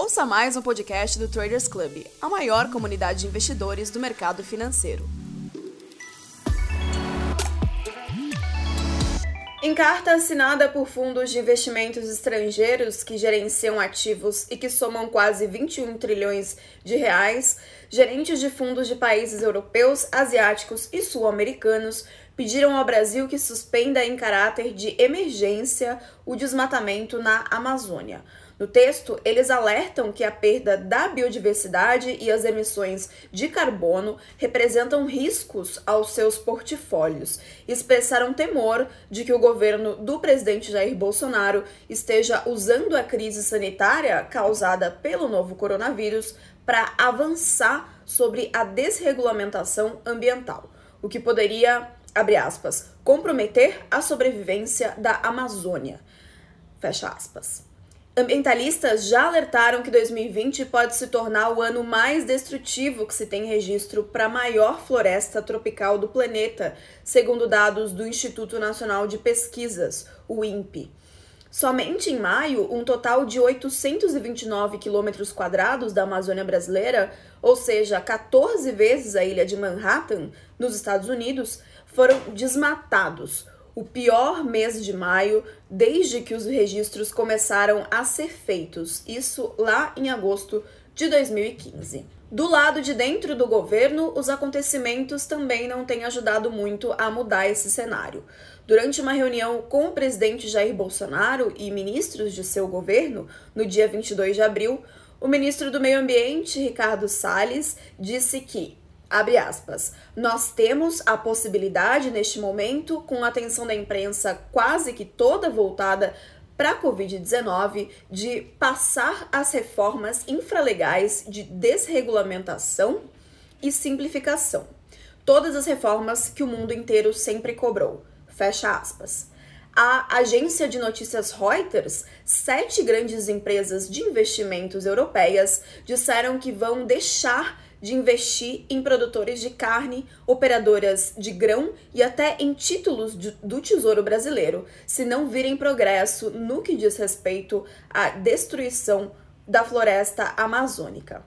Ouça mais um podcast do Traders Club, a maior comunidade de investidores do mercado financeiro. Em carta assinada por fundos de investimentos estrangeiros que gerenciam ativos e que somam quase 21 trilhões de reais, gerentes de fundos de países europeus, asiáticos e sul-americanos pediram ao Brasil que suspenda em caráter de emergência o desmatamento na Amazônia. No texto, eles alertam que a perda da biodiversidade e as emissões de carbono representam riscos aos seus portfólios expressaram temor de que o governo do presidente Jair Bolsonaro esteja usando a crise sanitária causada pelo novo coronavírus para avançar sobre a desregulamentação ambiental, o que poderia, abre aspas, comprometer a sobrevivência da Amazônia. Fecha aspas. Ambientalistas já alertaram que 2020 pode se tornar o ano mais destrutivo que se tem registro para a maior floresta tropical do planeta, segundo dados do Instituto Nacional de Pesquisas, o INPE. Somente em maio, um total de 829 quilômetros quadrados da Amazônia brasileira, ou seja, 14 vezes a ilha de Manhattan, nos Estados Unidos, foram desmatados, o pior mês de maio desde que os registros começaram a ser feitos, isso lá em agosto de 2015. Do lado de dentro do governo, os acontecimentos também não têm ajudado muito a mudar esse cenário. Durante uma reunião com o presidente Jair Bolsonaro e ministros de seu governo, no dia 22 de abril, o ministro do Meio Ambiente, Ricardo Salles, disse que Abre aspas. Nós temos a possibilidade neste momento, com a atenção da imprensa quase que toda voltada para a Covid-19, de passar as reformas infralegais de desregulamentação e simplificação. Todas as reformas que o mundo inteiro sempre cobrou. Fecha aspas. A agência de notícias Reuters, sete grandes empresas de investimentos europeias disseram que vão deixar de investir em produtores de carne, operadoras de grão e até em títulos de, do Tesouro Brasileiro, se não virem progresso no que diz respeito à destruição da floresta amazônica.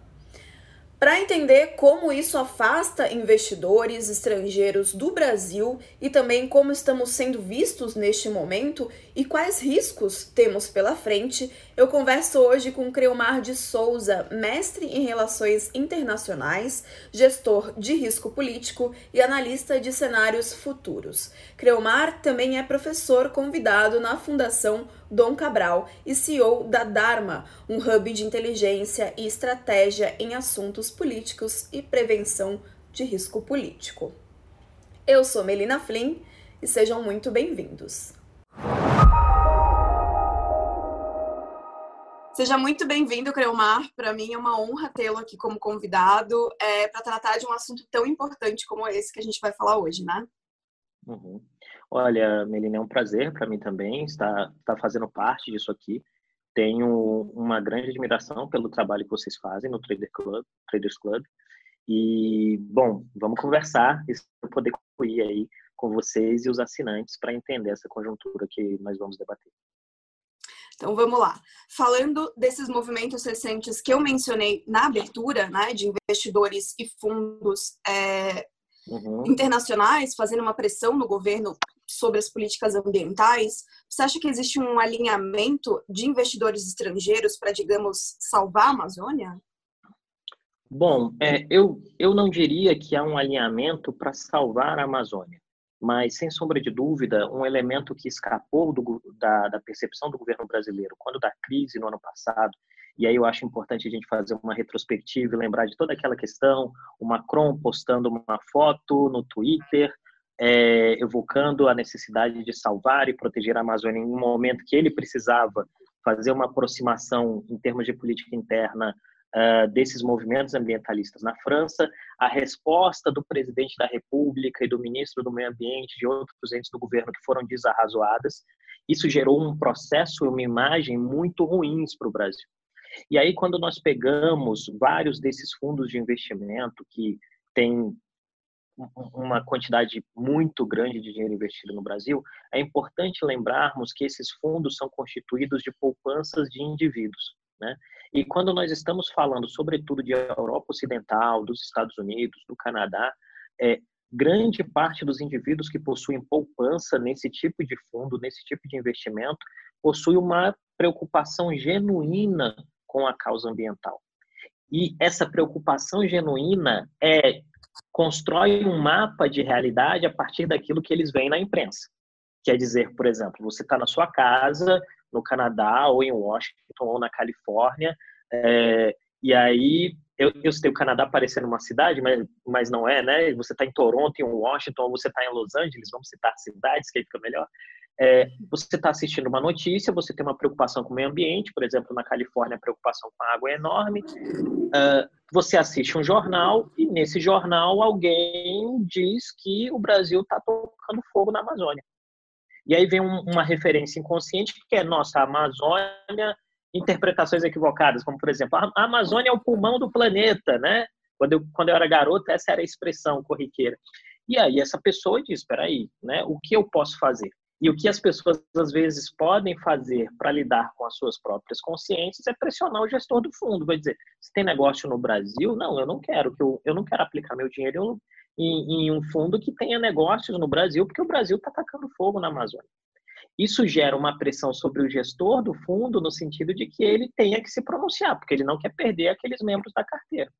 Para entender como isso afasta investidores estrangeiros do Brasil e também como estamos sendo vistos neste momento e quais riscos temos pela frente, eu converso hoje com Creomar de Souza, mestre em Relações Internacionais, gestor de risco político e analista de cenários futuros. Creomar também é professor convidado na Fundação Dom Cabral e CEO da Dharma, um hub de inteligência e estratégia em assuntos políticos e prevenção de risco político. Eu sou Melina Flynn e sejam muito bem-vindos. Seja muito bem-vindo, Creomar. Para mim é uma honra tê-lo aqui como convidado é, para tratar de um assunto tão importante como esse que a gente vai falar hoje, né? Uhum. Olha, Melina, é um prazer para mim também estar, estar fazendo parte disso aqui. Tenho uma grande admiração pelo trabalho que vocês fazem no Trader Club, Traders Club. E, bom, vamos conversar e poder concluir aí com vocês e os assinantes para entender essa conjuntura que nós vamos debater. Então vamos lá. Falando desses movimentos recentes que eu mencionei na abertura, né, de investidores e fundos é, uhum. internacionais fazendo uma pressão no governo sobre as políticas ambientais, você acha que existe um alinhamento de investidores estrangeiros para, digamos, salvar a Amazônia? Bom, é, eu, eu não diria que há um alinhamento para salvar a Amazônia, mas, sem sombra de dúvida, um elemento que escapou do, da, da percepção do governo brasileiro quando da crise no ano passado e aí eu acho importante a gente fazer uma retrospectiva e lembrar de toda aquela questão, o Macron postando uma foto no Twitter, é, evocando a necessidade de salvar e proteger a Amazônia em um momento que ele precisava fazer uma aproximação em termos de política interna uh, desses movimentos ambientalistas na França, a resposta do presidente da República e do ministro do Meio Ambiente, de outros entes do governo que foram desarrazoadas, isso gerou um processo e uma imagem muito ruins para o Brasil. E aí, quando nós pegamos vários desses fundos de investimento que têm uma quantidade muito grande de dinheiro investido no Brasil, é importante lembrarmos que esses fundos são constituídos de poupanças de indivíduos. Né? E quando nós estamos falando, sobretudo, de Europa Ocidental, dos Estados Unidos, do Canadá, é, grande parte dos indivíduos que possuem poupança nesse tipo de fundo, nesse tipo de investimento, possui uma preocupação genuína com a causa ambiental. E essa preocupação genuína é constrói um mapa de realidade a partir daquilo que eles veem na imprensa. Quer dizer, por exemplo, você está na sua casa, no Canadá, ou em Washington, ou na Califórnia, é, e aí eu, eu sei o Canadá parecendo uma cidade, mas, mas não é, né? Você está em Toronto, em Washington, ou você está em Los Angeles, vamos citar cidades, que aí fica melhor. É, você está assistindo uma notícia, você tem uma preocupação com o meio ambiente, por exemplo, na Califórnia a preocupação com a água é enorme. Uh, você assiste um jornal e nesse jornal alguém diz que o Brasil está tocando fogo na Amazônia. E aí vem um, uma referência inconsciente que é nossa a Amazônia interpretações equivocadas, como por exemplo, a Amazônia é o pulmão do planeta, né? Quando eu, quando eu era garoto, essa era a expressão corriqueira. E aí essa pessoa diz, espera aí, né? O que eu posso fazer? E o que as pessoas às vezes podem fazer para lidar com as suas próprias consciências é pressionar o gestor do fundo, vai dizer, se tem negócio no Brasil, não, eu não quero que eu, eu não quero aplicar meu dinheiro em, em um fundo que tenha negócios no Brasil, porque o Brasil está atacando fogo na Amazônia. Isso gera uma pressão sobre o gestor do fundo no sentido de que ele tenha que se pronunciar, porque ele não quer perder aqueles membros da carteira.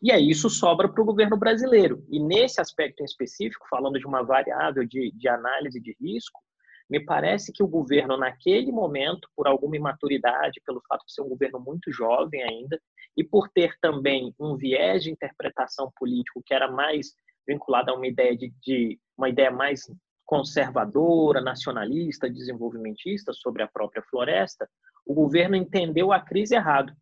E aí isso sobra para o governo brasileiro. E nesse aspecto em específico, falando de uma variável de, de análise de risco, me parece que o governo, naquele momento, por alguma imaturidade, pelo fato de ser um governo muito jovem ainda, e por ter também um viés de interpretação político que era mais vinculado a uma ideia de, de uma ideia mais conservadora, nacionalista, desenvolvimentista sobre a própria floresta, o governo entendeu a crise errado.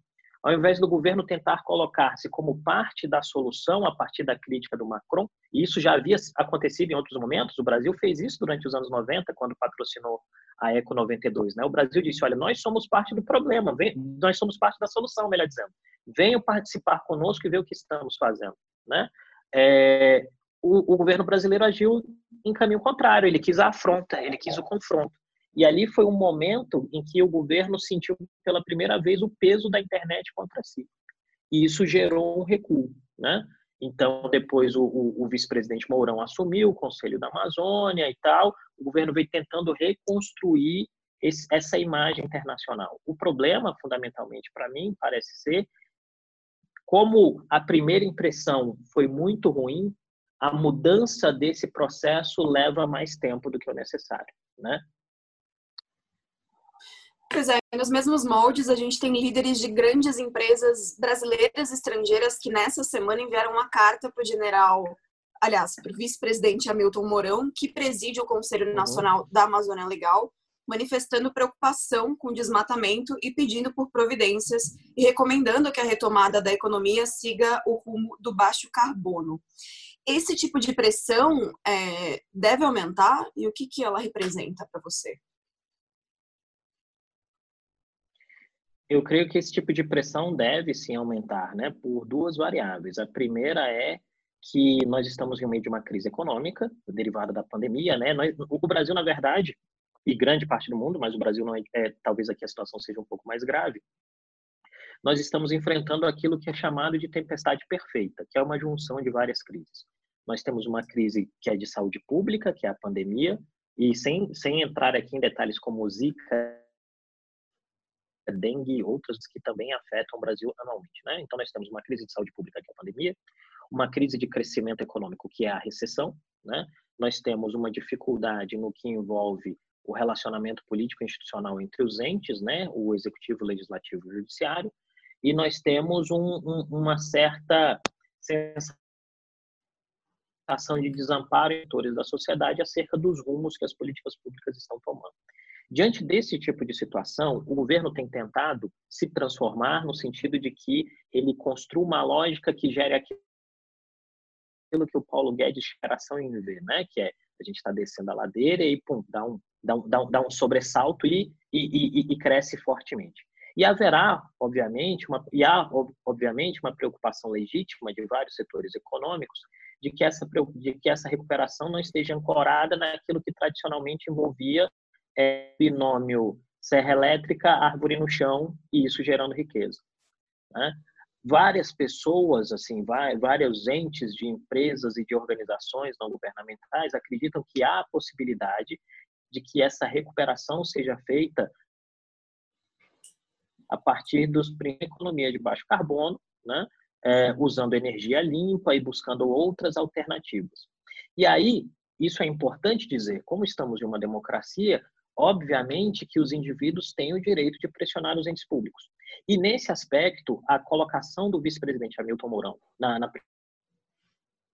Ao invés do governo tentar colocar-se como parte da solução a partir da crítica do Macron, e isso já havia acontecido em outros momentos, o Brasil fez isso durante os anos 90, quando patrocinou a Eco 92. Né? O Brasil disse: olha, nós somos parte do problema, vem, nós somos parte da solução, melhor dizendo. Venham participar conosco e ver o que estamos fazendo. Né? É, o, o governo brasileiro agiu em caminho contrário, ele quis a afronta, ele quis o confronto. E ali foi um momento em que o governo sentiu pela primeira vez o peso da internet contra si. E isso gerou um recuo, né? Então, depois o, o, o vice-presidente Mourão assumiu o Conselho da Amazônia e tal. O governo veio tentando reconstruir esse, essa imagem internacional. O problema, fundamentalmente, para mim, parece ser como a primeira impressão foi muito ruim, a mudança desse processo leva mais tempo do que o necessário, né? Pois é, nos mesmos moldes, a gente tem líderes de grandes empresas brasileiras e estrangeiras que nessa semana enviaram uma carta para o general, aliás, para o vice-presidente Hamilton Mourão, que preside o Conselho uhum. Nacional uhum. da Amazônia Legal, manifestando preocupação com o desmatamento e pedindo por providências e recomendando que a retomada da economia siga o rumo do baixo carbono esse tipo de pressão é, deve aumentar e o que, que ela representa para você? Eu creio que esse tipo de pressão deve sim aumentar, né, por duas variáveis. A primeira é que nós estamos em meio de uma crise econômica derivada da pandemia, né? Nós, o Brasil, na verdade, e grande parte do mundo, mas o Brasil não é, é, talvez aqui a situação seja um pouco mais grave. Nós estamos enfrentando aquilo que é chamado de tempestade perfeita, que é uma junção de várias crises. Nós temos uma crise que é de saúde pública, que é a pandemia, e sem, sem entrar aqui em detalhes como Zika, dengue e outras que também afetam o Brasil anualmente. Né? Então, nós temos uma crise de saúde pública, que é a pandemia, uma crise de crescimento econômico, que é a recessão. Né? Nós temos uma dificuldade no que envolve o relacionamento político institucional entre os entes, né? o executivo, o legislativo e o judiciário, e nós temos um, um, uma certa sensação de desamparo em setores da sociedade acerca dos rumos que as políticas públicas estão tomando. Diante desse tipo de situação, o governo tem tentado se transformar no sentido de que ele construa uma lógica que gere aquilo que o Paulo Guedes geração em viver, né? Que é a gente está descendo a ladeira e pum, dá um, dá um, dá um, dá um sobressalto e, e, e, e cresce fortemente. E haverá, obviamente, uma, e há, obviamente, uma preocupação legítima de vários setores econômicos de que essa, de que essa recuperação não esteja ancorada naquilo que tradicionalmente envolvia é, binômio serra elétrica, árvore no chão e isso gerando riqueza. Né? Várias pessoas, assim, vários entes de empresas e de organizações não governamentais acreditam que há a possibilidade de que essa recuperação seja feita a partir dos economia de baixo carbono, né? É, usando energia limpa e buscando outras alternativas. E aí, isso é importante dizer, como estamos em uma democracia, obviamente que os indivíduos têm o direito de pressionar os entes públicos. E nesse aspecto, a colocação do vice-presidente Hamilton Mourão na, na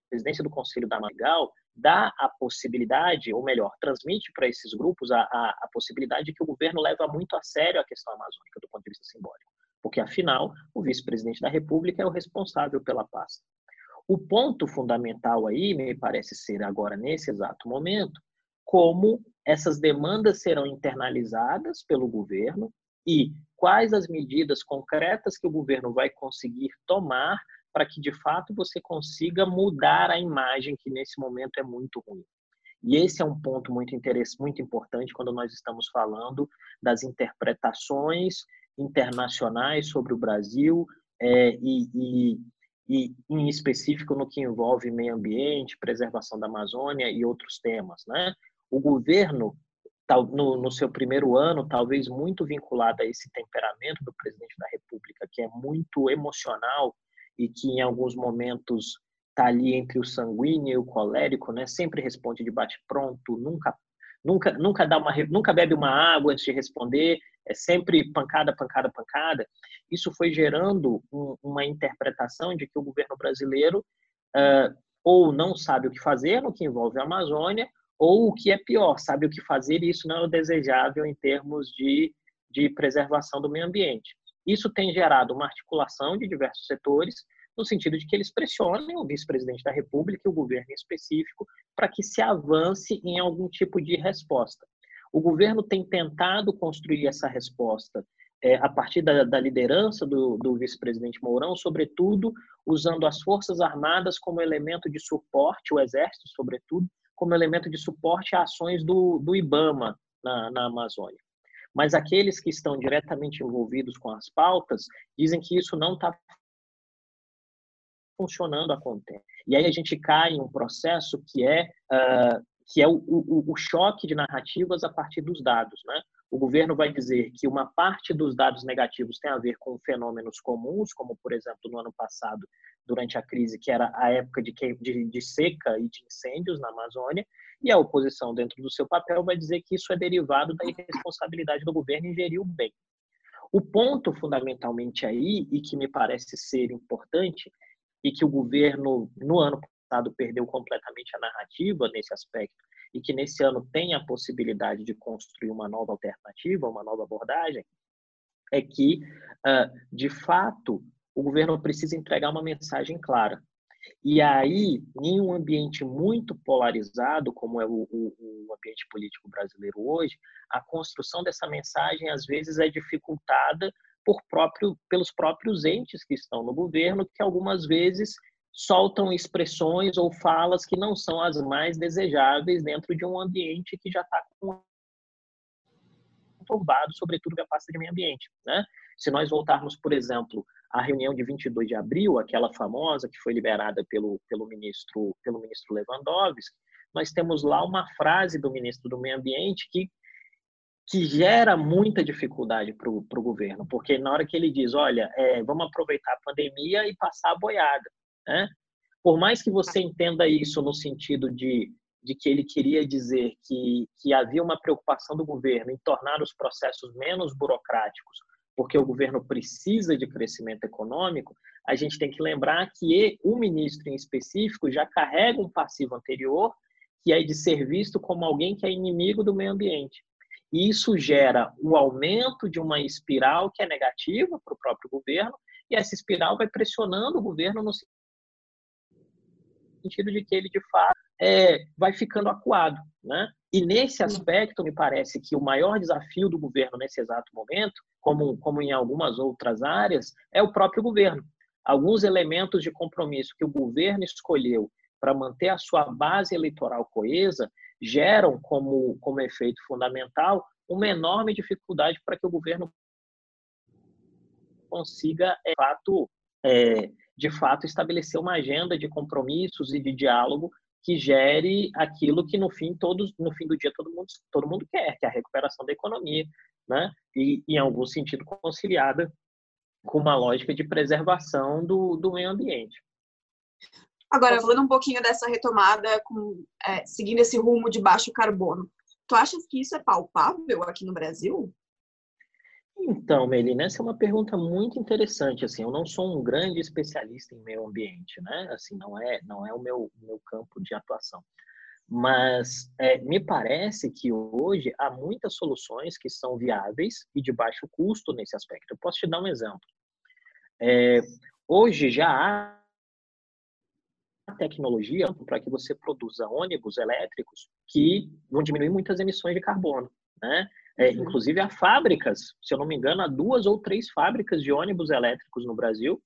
presidência do Conselho da Magal dá a possibilidade, ou melhor, transmite para esses grupos a, a, a, possibilidade de que o governo leva muito a sério a questão amazônica do ponto de vista simbólico. Porque, afinal, o vice-presidente da República é o responsável pela pasta. O ponto fundamental aí, me parece ser agora, nesse exato momento, como essas demandas serão internalizadas pelo governo e quais as medidas concretas que o governo vai conseguir tomar para que de fato você consiga mudar a imagem que nesse momento é muito ruim. E esse é um ponto muito interessante, muito importante quando nós estamos falando das interpretações internacionais sobre o Brasil é, e, e, e, em específico no que envolve meio ambiente, preservação da Amazônia e outros temas, né? O governo no, no seu primeiro ano, talvez muito vinculado a esse temperamento do presidente da República, que é muito emocional e que em alguns momentos está ali entre o sanguíneo e o colérico, né? Sempre responde de bate pronto, nunca nunca nunca dá uma nunca bebe uma água antes de responder, é sempre pancada, pancada, pancada. Isso foi gerando um, uma interpretação de que o governo brasileiro uh, ou não sabe o que fazer no que envolve a Amazônia, ou o que é pior, sabe o que fazer e isso não é o desejável em termos de, de preservação do meio ambiente. Isso tem gerado uma articulação de diversos setores, no sentido de que eles pressionem o vice-presidente da República e o governo em específico para que se avance em algum tipo de resposta. O governo tem tentado construir essa resposta é, a partir da, da liderança do, do vice-presidente Mourão, sobretudo usando as Forças Armadas como elemento de suporte, o Exército, sobretudo, como elemento de suporte a ações do, do IBAMA na, na Amazônia mas aqueles que estão diretamente envolvidos com as pautas dizem que isso não está funcionando a contento. E aí a gente cai em um processo que é uh, que é o, o, o, choque de narrativas a partir dos dados, né? O governo vai dizer que uma parte dos dados negativos tem a ver com fenômenos comuns, como por exemplo no ano passado durante a crise, que era a época de, de, de seca e de incêndios na Amazônia, e a oposição, dentro do seu papel, vai dizer que isso é derivado da irresponsabilidade do governo em gerir o bem. O ponto fundamentalmente aí, e que me parece ser importante, e que o governo, no ano passado, perdeu completamente a narrativa nesse aspecto, e que nesse ano tem a possibilidade de construir uma nova alternativa, uma nova abordagem, é que, ah, de fato, o governo precisa entregar uma mensagem clara. E aí, em um ambiente muito polarizado, como é o, o, o, ambiente político brasileiro hoje, a construção dessa mensagem às vezes é dificultada por próprio, pelos próprios entes que estão no governo, que algumas vezes soltam expressões ou falas que não são as mais desejáveis dentro de um ambiente que já está conturbado, sobretudo a pasta de meio ambiente. Né? Se nós voltarmos, por exemplo, a reunião de 22 de abril, aquela famosa que foi liberada pelo, pelo, ministro, pelo ministro Lewandowski, nós temos lá uma frase do ministro do Meio Ambiente que, que gera muita dificuldade para o governo, porque na hora que ele diz, olha, é, vamos aproveitar a pandemia e passar a boiada, né? Por mais que você entenda isso no sentido de, de que ele queria dizer que, que havia uma preocupação do governo em tornar os processos menos burocráticos, porque o governo precisa de crescimento econômico, a gente tem que lembrar que o ministro em específico já carrega um passivo anterior, que é de ser visto como alguém que é inimigo do meio ambiente. E isso gera o um aumento de uma espiral que é negativa para o próprio governo, e essa espiral vai pressionando o governo no sentido de que ele, de fato, é, vai ficando acuado. Né? E nesse aspecto, me parece que o maior desafio do governo nesse exato momento, como, como em algumas outras áreas, é o próprio governo. Alguns elementos de compromisso que o governo escolheu para manter a sua base eleitoral coesa geram como, como efeito fundamental uma enorme dificuldade para que o governo consiga, de fato, é, de fato, estabelecer uma agenda de compromissos e de diálogo que gere aquilo que no fim todos no fim do dia todo mundo todo mundo quer, que é a recuperação da economia, né? E em algum sentido conciliada com uma lógica de preservação do, do meio ambiente. Agora, falando um pouquinho dessa retomada, com, é, seguindo esse rumo de baixo carbono, tu achas que isso é palpável aqui no Brasil? Então, Melina, essa é uma pergunta muito interessante. Assim, eu não sou um grande especialista em meio ambiente, né? Assim, não é, não é o meu, meu campo de atuação. Mas é, me parece que hoje há muitas soluções que são viáveis e de baixo custo nesse aspecto. Eu posso te dar um exemplo. É, hoje já há tecnologia para que você produza ônibus elétricos que vão diminuir muitas emissões de carbono, né? É, uhum. Inclusive há fábricas, se eu não me engano, há duas ou três fábricas de ônibus elétricos no Brasil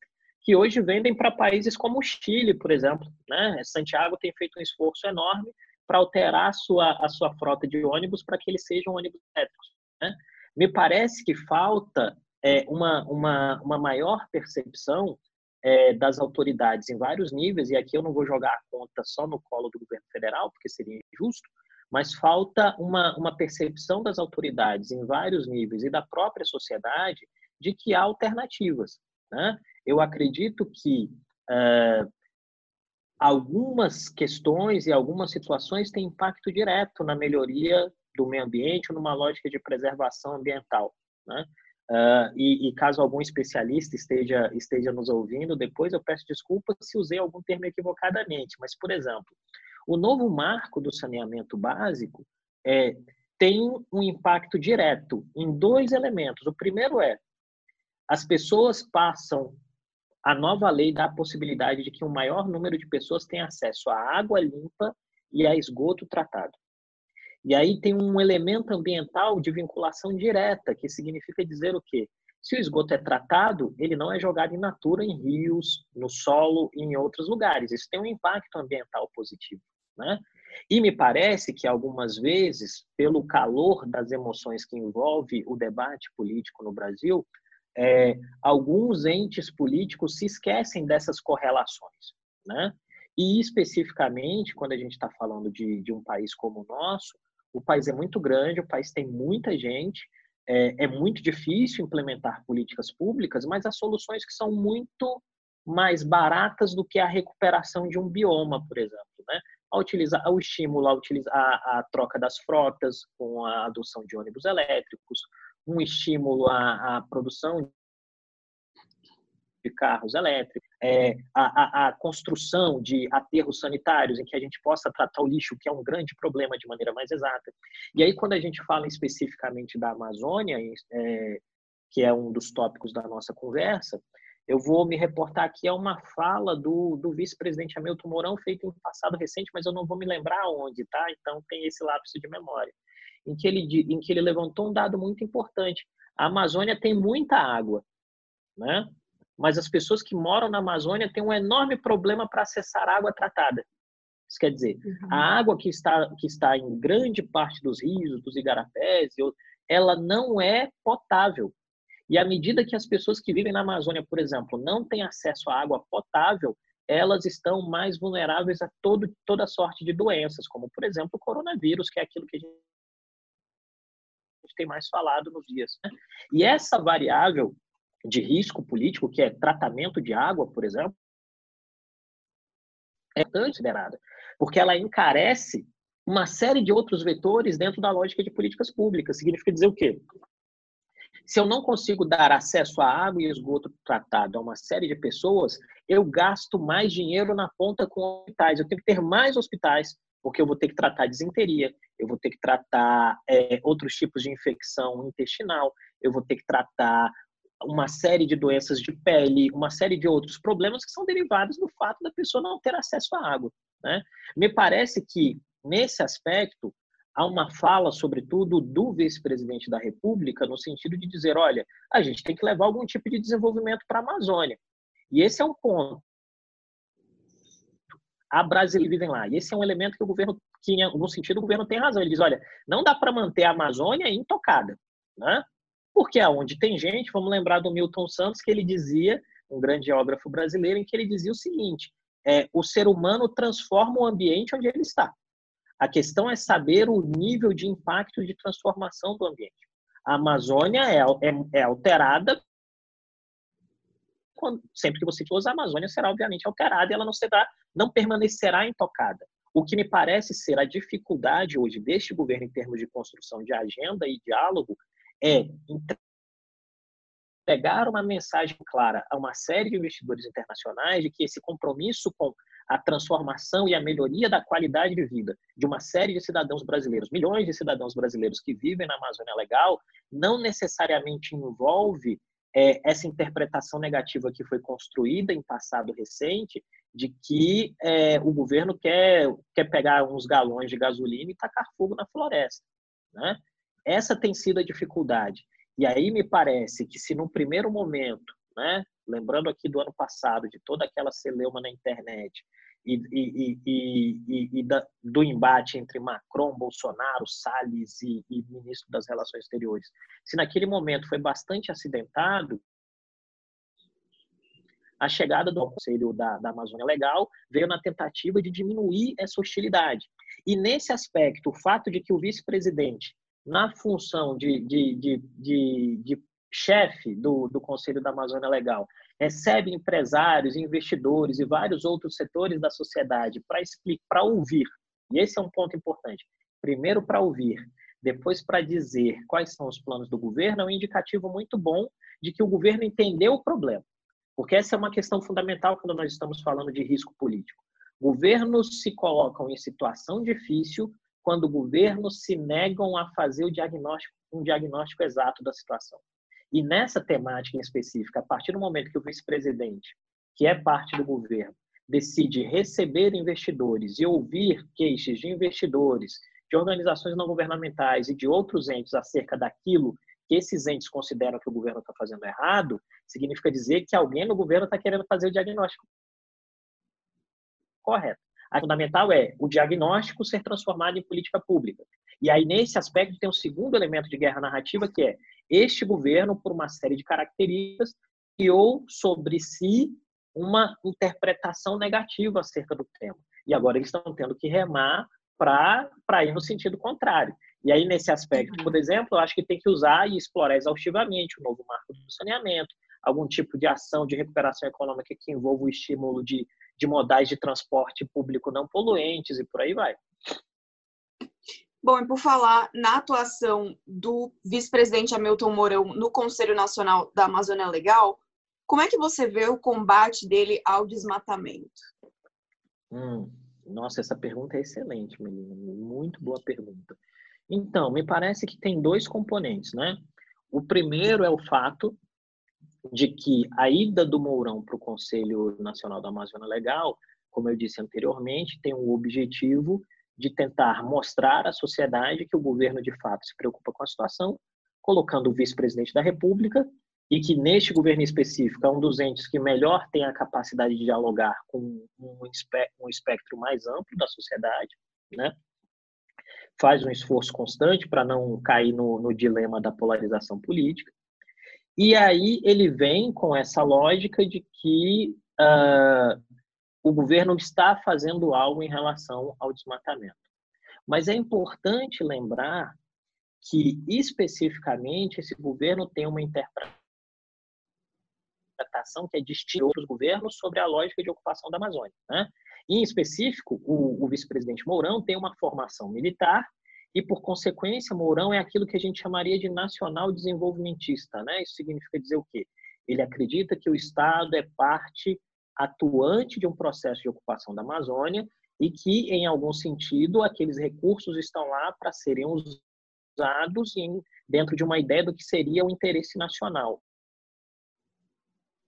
que hoje vendem para países como o Chile, por exemplo. Né? Santiago tem feito um esforço enorme para alterar a sua, a sua frota de ônibus para que eles sejam ônibus elétricos. Né? Me parece que falta é, uma, uma, uma maior percepção é, das autoridades em vários níveis, e aqui eu não vou jogar a conta só no colo do governo federal, porque seria injusto, mas falta uma, uma percepção das autoridades em vários níveis e da própria sociedade de que há alternativas. Né? Eu acredito que uh, algumas questões e algumas situações têm impacto direto na melhoria do meio ambiente, numa lógica de preservação ambiental. Né? Uh, e, e, caso algum especialista esteja, esteja nos ouvindo, depois eu peço desculpas se usei algum termo equivocadamente, mas, por exemplo, o novo marco do saneamento básico é, tem um impacto direto em dois elementos. O primeiro é as pessoas passam a nova lei dá a possibilidade de que um maior número de pessoas tenha acesso à água limpa e a esgoto tratado. E aí tem um elemento ambiental de vinculação direta, que significa dizer o quê? Se o esgoto é tratado, ele não é jogado in natura em rios, no solo e em outros lugares. Isso tem um impacto ambiental positivo. Né? E me parece que algumas vezes, pelo calor das emoções que envolve o debate político no Brasil, é, alguns entes políticos se esquecem dessas correlações. Né? E especificamente, quando a gente está falando de, de um país como o nosso, o país é muito grande, o país tem muita gente, é, é muito difícil implementar políticas públicas, mas há soluções que são muito mais baratas do que a recuperação de um bioma, por exemplo. Né? A utilizar o estímulo a, utilizar, a, a troca das frotas com a adoção de ônibus elétricos, um estímulo à, à produção de carros elétricos, é, a, a, a, construção de aterros sanitários em que a gente possa tratar o lixo, que é um grande problema, de maneira mais exata. E aí, quando a gente fala especificamente da Amazônia, é, que é um dos tópicos da nossa conversa, eu vou me reportar aqui a uma fala do, do vice-presidente Hamilton Mourão, feita em passado recente, mas eu não vou me lembrar onde, tá? Então tem esse lapso de memória. Em que ele, em que ele levantou um dado muito importante. A Amazônia tem muita água, né? Mas as pessoas que moram na Amazônia têm um enorme problema para acessar água tratada. Isso quer dizer, uhum. a água que está, que está em grande parte dos rios, dos igarapés, ela não é potável. E à medida que as pessoas que vivem na Amazônia, por exemplo, não têm acesso à água potável, elas estão mais vulneráveis a todo, toda sorte de doenças, como, por exemplo, o coronavírus, que é aquilo que a gente tem mais falado nos dias. Né? E essa variável de risco político, que é tratamento de água, por exemplo, é considerada, porque ela encarece uma série de outros vetores dentro da lógica de políticas públicas. Significa dizer o quê? Se eu não consigo dar acesso à água e esgoto tratado a uma série de pessoas, eu gasto mais dinheiro na ponta com hospitais. Eu tenho que ter mais hospitais, porque eu vou ter que tratar desinteria, eu vou ter que tratar é, outros tipos de infecção intestinal, eu vou ter que tratar uma série de doenças de pele, uma série de outros problemas que são derivados do fato da pessoa não ter acesso à água. Né? Me parece que, nesse aspecto, há uma fala, sobretudo, do vice-presidente da República, no sentido de dizer: olha, a gente tem que levar algum tipo de desenvolvimento para a Amazônia. E esse é um ponto. A brasileiros vivem lá. E esse é um elemento que o governo que, em algum sentido, o governo tem razão. Ele diz: olha, não dá para manter a Amazônia intocada, né? Porque aonde tem gente, vamos lembrar do Milton Santos, que ele dizia, um grande geógrafo brasileiro, em que ele dizia o seguinte: é, o ser humano transforma o ambiente onde ele está. A questão é saber o nível de impacto de transformação do ambiente. A Amazônia é, é, é alterada quando, sempre que você usa a Amazônia será obviamente alterada e ela não será, não permanecerá intocada. O que me parece ser a dificuldade hoje deste governo em termos de construção de agenda e diálogo é entregar uma mensagem clara a uma série de investidores internacionais de que esse compromisso com a transformação e a melhoria da qualidade de vida de uma série de cidadãos brasileiros, milhões de cidadãos brasileiros que vivem na Amazônia Legal, não necessariamente envolve é, essa interpretação negativa que foi construída em passado recente de que é, o governo quer, quer pegar uns galões de gasolina e tacar fogo na floresta. Né? Essa tem sido a dificuldade. E aí me parece que se no primeiro momento, né, lembrando aqui do ano passado, de toda aquela celeuma na internet, e, e, e, e da, do embate entre Macron, Bolsonaro, Salles e, ministro das Relações Exteriores, se naquele momento foi bastante acidentado, a chegada do Conselho da, da Amazônia Legal veio na tentativa de diminuir essa hostilidade. E nesse aspecto, o fato de que o vice-presidente, na função de, de, de, de, de chefe do, do Conselho da Amazônia Legal, recebe empresários, investidores e vários outros setores da sociedade para explicar, para ouvir. E esse é um ponto importante. Primeiro para ouvir, depois para dizer quais são os planos do governo, é um indicativo muito bom de que o governo entendeu o problema. Porque essa é uma questão fundamental quando nós estamos falando de risco político. Governos se colocam em situação difícil quando governos se negam a fazer o diagnóstico, um diagnóstico exato da situação. E nessa temática em específica, a partir do momento que o vice-presidente, que é parte do governo, decide receber investidores e ouvir queixas de investidores, de organizações não governamentais e de outros entes acerca daquilo que esses entes consideram que o governo está fazendo errado, significa dizer que alguém no governo está querendo fazer o diagnóstico correto. A fundamental é o diagnóstico ser transformado em política pública. E aí, nesse aspecto, tem um segundo elemento de guerra narrativa, que é este governo, por uma série de características, criou sobre si uma interpretação negativa acerca do tema. E agora eles estão tendo que remar para ir no sentido contrário. E aí, nesse aspecto, por exemplo, eu acho que tem que usar e explorar exaustivamente o novo marco do saneamento, algum tipo de ação de recuperação econômica que envolva o estímulo de, de modais de transporte público não poluentes e por aí vai. Bom, e por falar na atuação do vice-presidente Hamilton Mourão no Conselho Nacional da Amazônia Legal, como é que você vê o combate dele ao desmatamento? Hum, nossa, essa pergunta é excelente, menina. Muito boa pergunta. Então, me parece que tem dois componentes, né? O primeiro é o fato de que a ida do Mourão para o Conselho Nacional da Amazônia Legal, como eu disse anteriormente, tem o objetivo de tentar mostrar à sociedade que o governo de fato se preocupa com a situação, colocando o vice-presidente da República e que neste governo específico é um dos entes que melhor tem a capacidade de dialogar com um espectro mais amplo da sociedade, né? faz um esforço constante para não cair no, no dilema da polarização política. E aí ele vem com essa lógica de que uh, o governo está fazendo algo em relação ao desmatamento. Mas é importante lembrar que, especificamente, esse governo tem uma interpretação que é distinta outros governos sobre a lógica de ocupação da Amazônia. Né? Em específico, o, o vice-presidente Mourão tem uma formação militar e, por consequência, Mourão é aquilo que a gente chamaria de nacional desenvolvimentista. Né? Isso significa dizer o quê? Ele acredita que o Estado é parte atuante de um processo de ocupação da Amazônia e que, em algum sentido, aqueles recursos estão lá para serem usados em, dentro de uma ideia do que seria o interesse nacional.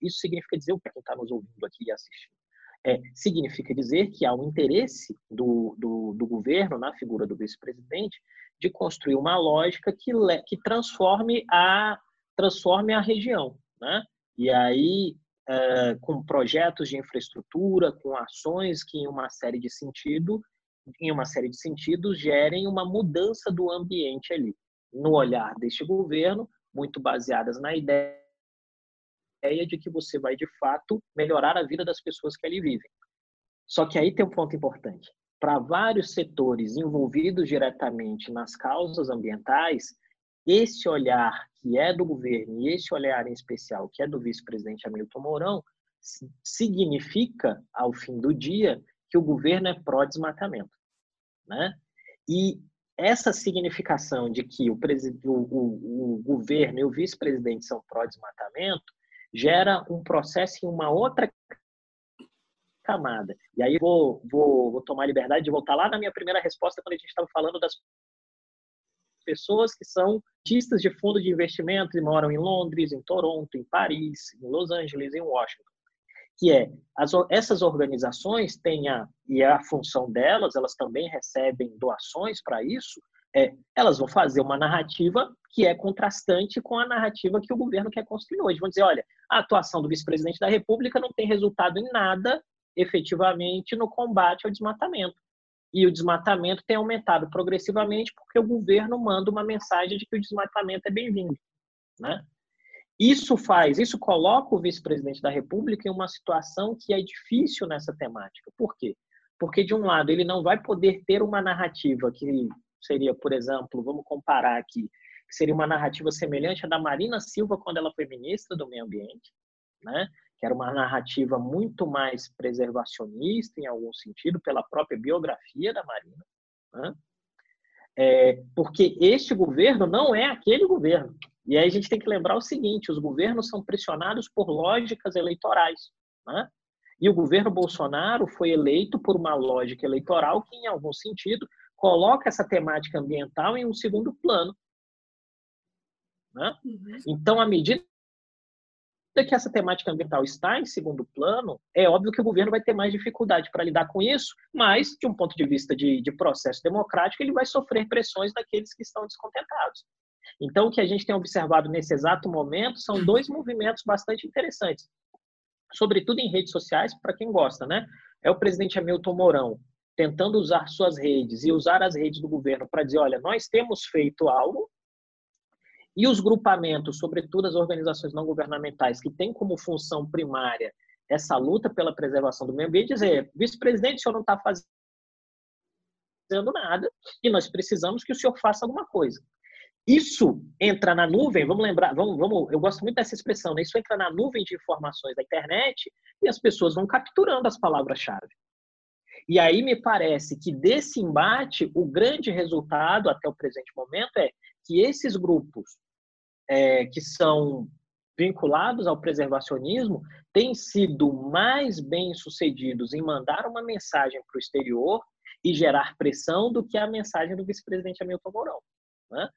Isso significa dizer, para quem está nos ouvindo aqui e assistindo, é, significa dizer que há um interesse do, do, do governo, na figura do vice-presidente, de construir uma lógica que, que transforme, a, transforme a região. Né? E aí, é, com projetos de infraestrutura, com ações que, em uma série de sentido, em uma série de sentidos, gerem uma mudança do ambiente ali, no olhar deste governo, muito baseadas na ideia de que você vai, de fato, melhorar a vida das pessoas que ali vivem. Só que aí tem um ponto importante. Para vários setores envolvidos diretamente nas causas ambientais, esse olhar que é do governo e esse olhar em especial que é do vice-presidente Hamilton Mourão significa, ao fim do dia, que o governo é pró-desmatamento. Né? E essa significação de que o, o, o, o governo e o vice-presidente são pró-desmatamento gera um processo em uma outra camada. E aí vou, vou, vou tomar liberdade de voltar lá na minha primeira resposta quando a gente estava falando das pessoas que são artistas de fundo de investimento e moram em Londres, em Toronto, em Paris, em Los Angeles, em Washington. Que é, as, essas organizações têm a, e é a função delas, elas também recebem doações para isso, é, elas vão fazer uma narrativa que é contrastante com a narrativa que o governo quer construir hoje. Vão dizer, olha, a atuação do vice-presidente da República não tem resultado em nada efetivamente no combate ao desmatamento. E o desmatamento tem aumentado progressivamente porque o governo manda uma mensagem de que o desmatamento é bem-vindo. Né? Isso faz, isso coloca o vice-presidente da República em uma situação que é difícil nessa temática. Por quê? Porque, de um lado, ele não vai poder ter uma narrativa que seria, por exemplo, vamos comparar aqui, que seria uma narrativa semelhante à da Marina Silva quando ela foi ministra do Meio Ambiente, né? que era uma narrativa muito mais preservacionista, em algum sentido, pela própria biografia da Marina. Né? É, porque este governo não é aquele governo. E aí a gente tem que lembrar o seguinte: os governos são pressionados por lógicas eleitorais. Né? E o governo Bolsonaro foi eleito por uma lógica eleitoral que, em algum sentido, coloca essa temática ambiental em um segundo plano. Né? Uhum. Então, à medida que essa temática ambiental está em segundo plano, é óbvio que o governo vai ter mais dificuldade para lidar com isso, mas, de um ponto de vista de, de processo democrático, ele vai sofrer pressões daqueles que estão descontentados. Então, o que a gente tem observado nesse exato momento são dois movimentos bastante interessantes, sobretudo em redes sociais, para quem gosta, né? É o presidente Hamilton Mourão tentando usar suas redes e usar as redes do governo para dizer, olha, nós temos feito algo, e os grupamentos, sobretudo as organizações não governamentais, que têm como função primária essa luta pela preservação do meio ambiente, dizer, vice-presidente, o senhor não está fazendo nada e nós precisamos que o senhor faça alguma coisa. Isso entra na nuvem, vamos lembrar, vamos, vamos, eu gosto muito dessa expressão, né? Isso entra na nuvem de informações da internet e as pessoas vão capturando as palavras-chave. E aí me parece que desse embate, o grande resultado até o presente momento é que esses grupos é, que são vinculados ao preservacionismo têm sido mais bem sucedidos em mandar uma mensagem para o exterior e gerar pressão do que a mensagem do vice-presidente Hamilton Mourão. Né?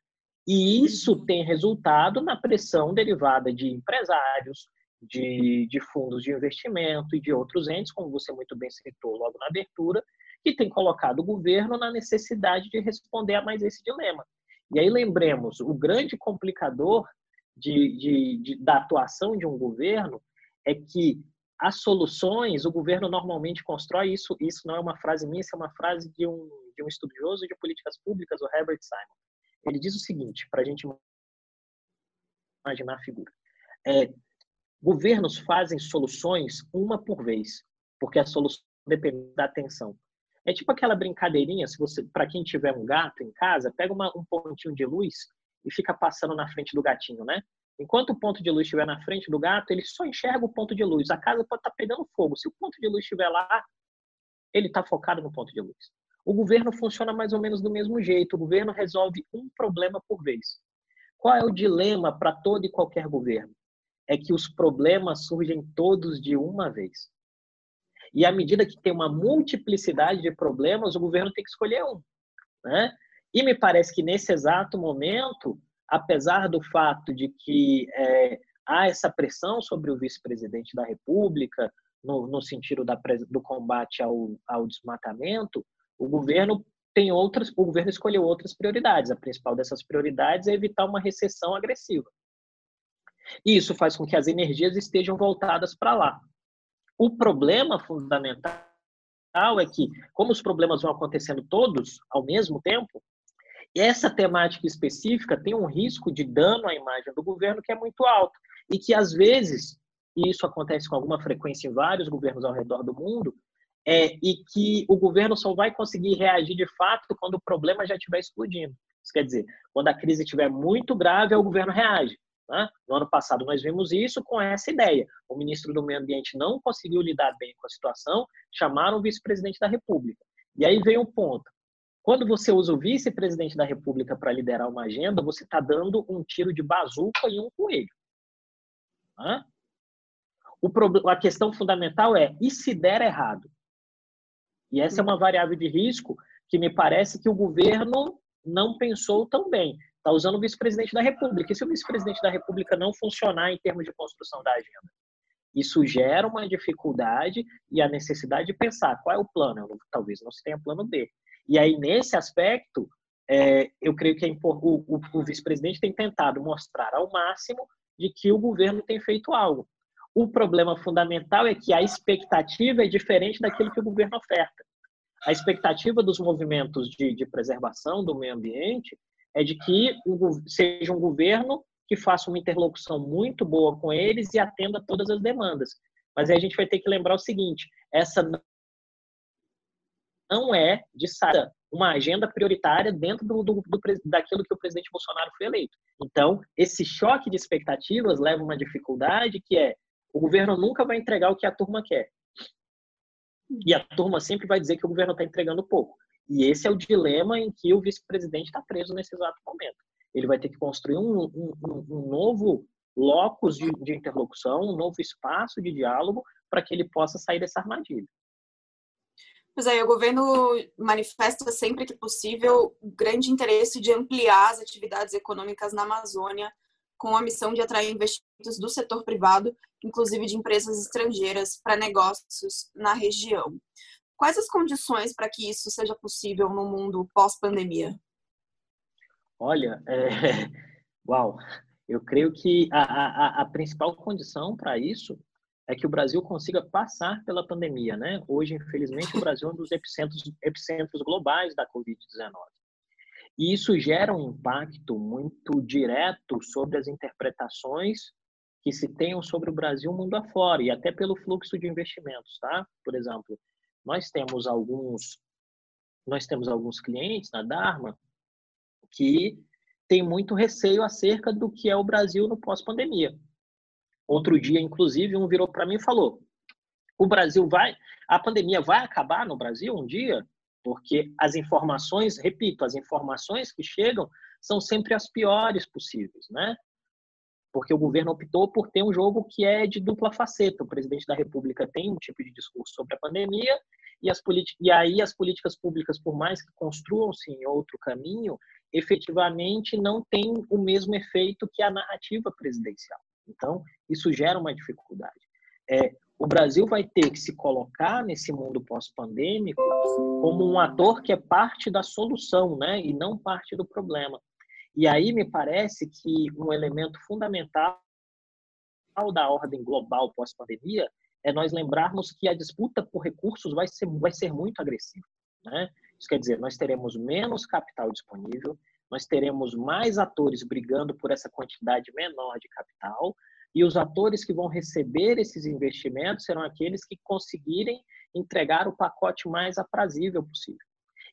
E isso tem resultado na pressão derivada de empresários, de, de, fundos de investimento e de outros entes, como você muito bem citou logo na abertura, que tem colocado o governo na necessidade de responder a mais esse dilema. E aí lembremos, o grande complicador de, de, de, da atuação de um governo é que as soluções, o governo normalmente constrói isso, isso não é uma frase minha, isso é uma frase de um, de um estudioso de políticas públicas, o Herbert Simon. Ele diz o seguinte, para a gente imaginar a figura. É, governos fazem soluções uma por vez, porque a solução depende da atenção. É tipo aquela brincadeirinha, se você, para quem tiver um gato em casa, pega uma, um pontinho de luz e fica passando na frente do gatinho, né? Enquanto o ponto de luz estiver na frente do gato, ele só enxerga o ponto de luz. A casa pode estar tá pegando fogo. Se o ponto de luz estiver lá, ele está focado no ponto de luz. O governo funciona mais ou menos do mesmo jeito. O governo resolve um problema por vez. Qual é o dilema para todo e qualquer governo? É que os problemas surgem todos de uma vez. E à medida que tem uma multiplicidade de problemas, o governo tem que escolher um. Né? E me parece que nesse exato momento, apesar do fato de que é, há essa pressão sobre o vice-presidente da República, no, no sentido da, do combate ao, ao desmatamento, o governo tem outras, o governo escolheu outras prioridades. A principal dessas prioridades é evitar uma recessão agressiva. E isso faz com que as energias estejam voltadas para lá. O problema fundamental é que, como os problemas vão acontecendo todos ao mesmo tempo, essa temática específica tem um risco de dano à imagem do governo que é muito alto e que às vezes, e isso acontece com alguma frequência em vários governos ao redor do mundo, é, e que o governo só vai conseguir reagir de fato quando o problema já estiver explodindo. Isso quer dizer, quando a crise estiver muito grave, o governo reage. Né? No ano passado, nós vimos isso com essa ideia. O ministro do Meio Ambiente não conseguiu lidar bem com a situação, chamaram o vice-presidente da República. E aí vem um ponto. Quando você usa o vice-presidente da República para liderar uma agenda, você está dando um tiro de bazuca em um coelho. Né? O a questão fundamental é: e se der errado? E essa é uma variável de risco que me parece que o governo não pensou tão bem. Está usando o vice-presidente da República. E se o vice-presidente da República não funcionar em termos de construção da agenda? Isso gera uma dificuldade e a necessidade de pensar qual é o plano. Talvez não se tenha plano B. E aí, nesse aspecto, é, eu creio que é o, o, o vice-presidente tem tentado mostrar ao máximo de que o governo tem feito algo. O problema fundamental é que a expectativa é diferente daquilo que o governo oferta. A expectativa dos movimentos de, de preservação do meio ambiente é de que seja um governo que faça uma interlocução muito boa com eles e atenda todas as demandas. Mas aí a gente vai ter que lembrar o seguinte: essa não é, de saída, uma agenda prioritária dentro do, do, do, daquilo que o presidente Bolsonaro foi eleito. Então, esse choque de expectativas leva uma dificuldade que é o governo nunca vai entregar o que a turma quer. E a turma sempre vai dizer que o governo está entregando pouco. E esse é o dilema em que o vice-presidente está preso nesse exato momento. Ele vai ter que construir um, um, um novo locus de, de interlocução, um novo espaço de diálogo para que ele possa sair dessa armadilha. Pois é, o governo manifesta sempre que possível grande interesse de ampliar as atividades econômicas na Amazônia, com a missão de atrair investimentos do setor privado, inclusive de empresas estrangeiras, para negócios na região. Quais as condições para que isso seja possível no mundo pós-pandemia? Olha, é... uau, eu creio que a, a, a principal condição para isso é que o Brasil consiga passar pela pandemia, né? Hoje, infelizmente, o Brasil é um dos epicentros, epicentros globais da Covid-19. E isso gera um impacto muito direto sobre as interpretações que se tenham sobre o Brasil mundo afora, e até pelo fluxo de investimentos, tá? Por exemplo, nós temos alguns nós temos alguns clientes na Dharma que têm muito receio acerca do que é o Brasil no pós-pandemia. Outro dia, inclusive, um virou para mim e falou: "O Brasil vai, a pandemia vai acabar no Brasil um dia?" Porque as informações, repito, as informações que chegam são sempre as piores possíveis, né? Porque o governo optou por ter um jogo que é de dupla faceta. O presidente da República tem um tipo de discurso sobre a pandemia e, as e aí as políticas públicas, por mais que construam-se em outro caminho, efetivamente não têm o mesmo efeito que a narrativa presidencial. Então, isso gera uma dificuldade. É, o Brasil vai ter que se colocar nesse mundo pós-pandêmico como um ator que é parte da solução, né, e não parte do problema. E aí me parece que um elemento fundamental da ordem global pós-pandemia é nós lembrarmos que a disputa por recursos vai ser, vai ser muito agressiva. Né? Isso quer dizer, nós teremos menos capital disponível, nós teremos mais atores brigando por essa quantidade menor de capital, e os atores que vão receber esses investimentos serão aqueles que conseguirem entregar o pacote mais aprazível possível.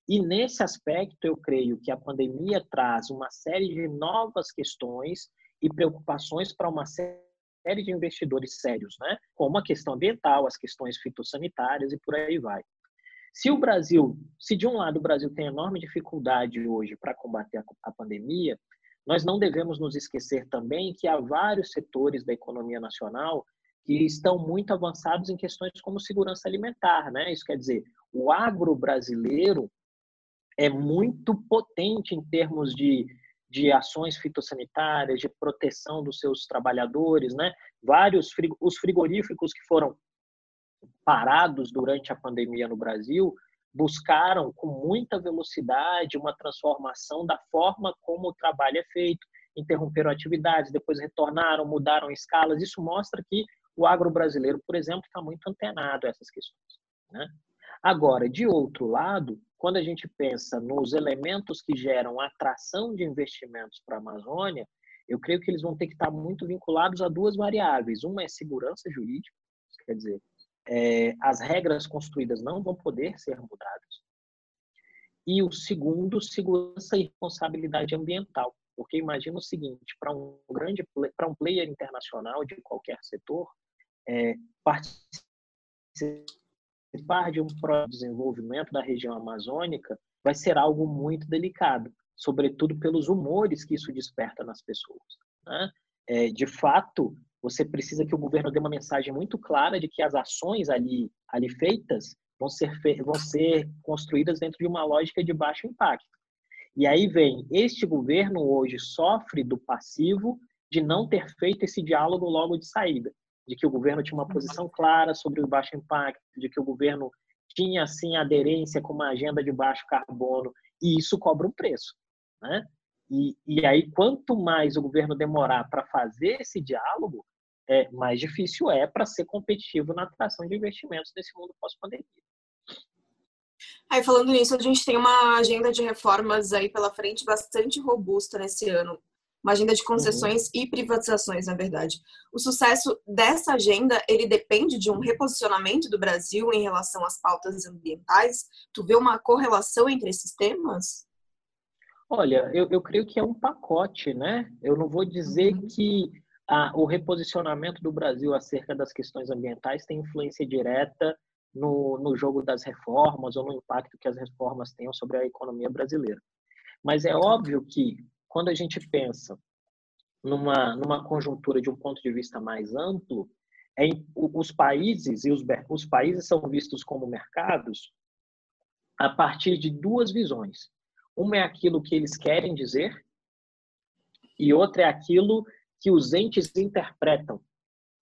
E nesse aspecto, eu creio que a pandemia traz uma série de novas questões e preocupações para uma série de investidores sérios, né? como a questão ambiental, as questões fitossanitárias e por aí vai. Se o Brasil, se de um lado o Brasil tem enorme dificuldade hoje para combater a pandemia, nós não devemos nos esquecer também que há vários setores da economia nacional que estão muito avançados em questões como segurança alimentar, né? Isso quer dizer, o agro brasileiro é muito potente em termos de, de ações fitossanitárias, de proteção dos seus trabalhadores, né? Vários os frigoríficos que foram parados durante a pandemia no Brasil buscaram com muita velocidade uma transformação da forma como o trabalho é feito, interromperam atividades, depois retornaram, mudaram escalas. Isso mostra que o agro brasileiro, por exemplo, está muito antenado a essas questões. Né? Agora, de outro lado, quando a gente pensa nos elementos que geram atração de investimentos para a Amazônia, eu creio que eles vão ter que estar muito vinculados a duas variáveis. Uma é segurança jurídica, quer dizer, é, as regras construídas não vão poder ser mudadas. E o segundo, segurança e responsabilidade ambiental. Porque imagina o seguinte, para um grande para um player internacional de qualquer setor, é, participar de um desenvolvimento da região amazônica vai ser algo muito delicado, sobretudo pelos humores que isso desperta nas pessoas. Né? É, de fato, você precisa que o governo dê uma mensagem muito clara de que as ações ali, ali feitas vão ser, vão ser construídas dentro de uma lógica de baixo impacto. E aí vem, este governo hoje sofre do passivo de não ter feito esse diálogo logo de saída, de que o governo tinha uma posição clara sobre o baixo impacto, de que o governo tinha, assim, aderência com uma agenda de baixo carbono, e isso cobra um preço, né? E, e aí, quanto mais o governo demorar para fazer esse diálogo, é, mais difícil é para ser competitivo na atração de investimentos nesse mundo pós-pandemia. Aí, falando nisso, a gente tem uma agenda de reformas aí pela frente bastante robusta nesse ano. Uma agenda de concessões uhum. e privatizações, na verdade. O sucesso dessa agenda, ele depende de um reposicionamento do Brasil em relação às pautas ambientais? Tu vê uma correlação entre esses temas? Olha, eu, eu creio que é um pacote, né? Eu não vou dizer uhum. que ah, o reposicionamento do Brasil acerca das questões ambientais tem influência direta no, no jogo das reformas ou no impacto que as reformas tenham sobre a economia brasileira. Mas é óbvio que, quando a gente pensa numa, numa conjuntura de um ponto de vista mais amplo, é, os países e os, os países são vistos como mercados a partir de duas visões. Uma é aquilo que eles querem dizer e outra é aquilo que os entes interpretam,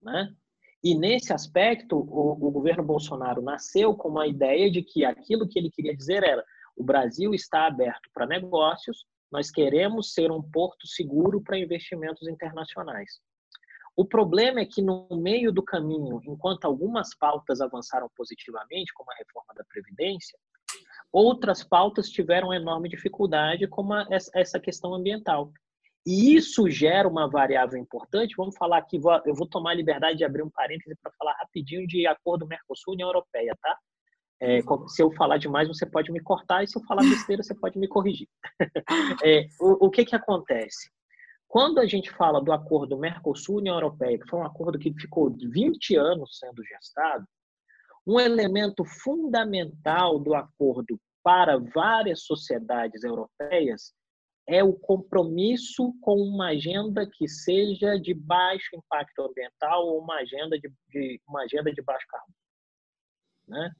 né? E nesse aspecto, o, o, governo Bolsonaro nasceu com uma ideia de que aquilo que ele queria dizer era: o Brasil está aberto para negócios, nós queremos ser um porto seguro para investimentos internacionais. O problema é que no meio do caminho, enquanto algumas pautas avançaram positivamente, como a reforma da Previdência, Outras pautas tiveram enorme dificuldade, como essa questão ambiental. E isso gera uma variável importante. Vamos falar aqui, eu vou tomar a liberdade de abrir um parêntese para falar rapidinho de acordo Mercosul-União Europeia, tá? É, se eu falar demais, você pode me cortar, e se eu falar besteira, você pode me corrigir. É, o, o que, que acontece? Quando a gente fala do acordo Mercosul-União Europeia, que foi um acordo que ficou 20 anos sendo gestado, um elemento fundamental do acordo para várias sociedades europeias é o compromisso com uma agenda que seja de baixo impacto ambiental ou uma agenda de, de uma agenda de baixo carbono. Né?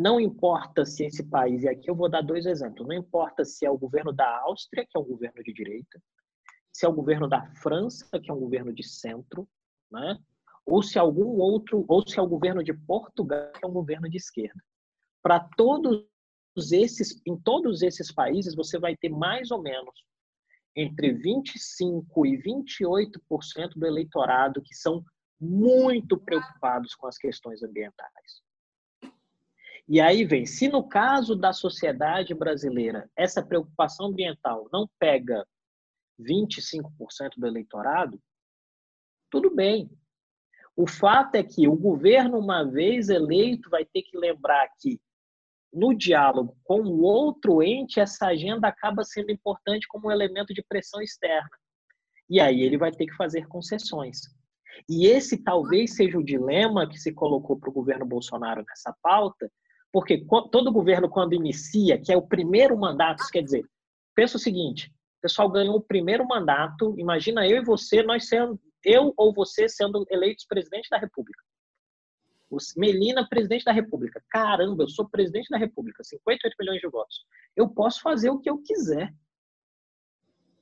Não importa se esse país, e aqui eu vou dar dois exemplos, não importa se é o governo da Áustria, que é um governo de direita, se é o governo da França, que é um governo de centro, né? ou se algum outro, ou se é o governo de Portugal, que é um governo de esquerda. Para todos esses, em todos esses países, você vai ter mais ou menos entre 25 e 28% do eleitorado que são muito preocupados com as questões ambientais. E aí vem, se no caso da sociedade brasileira essa preocupação ambiental não pega 25% do eleitorado, tudo bem, o fato é que o governo, uma vez eleito, vai ter que lembrar que no diálogo com o outro ente, essa agenda acaba sendo importante como um elemento de pressão externa. E aí ele vai ter que fazer concessões. E esse talvez seja o dilema que se colocou para o governo Bolsonaro nessa pauta, porque todo governo, quando inicia, que é o primeiro mandato, quer dizer, pensa o seguinte: o pessoal ganhou o primeiro mandato, imagina eu e você, nós sendo, eu ou você sendo eleitos presidente da República. Melina, presidente da República. Caramba, eu sou presidente da República, 58 milhões de votos. Eu posso fazer o que eu quiser.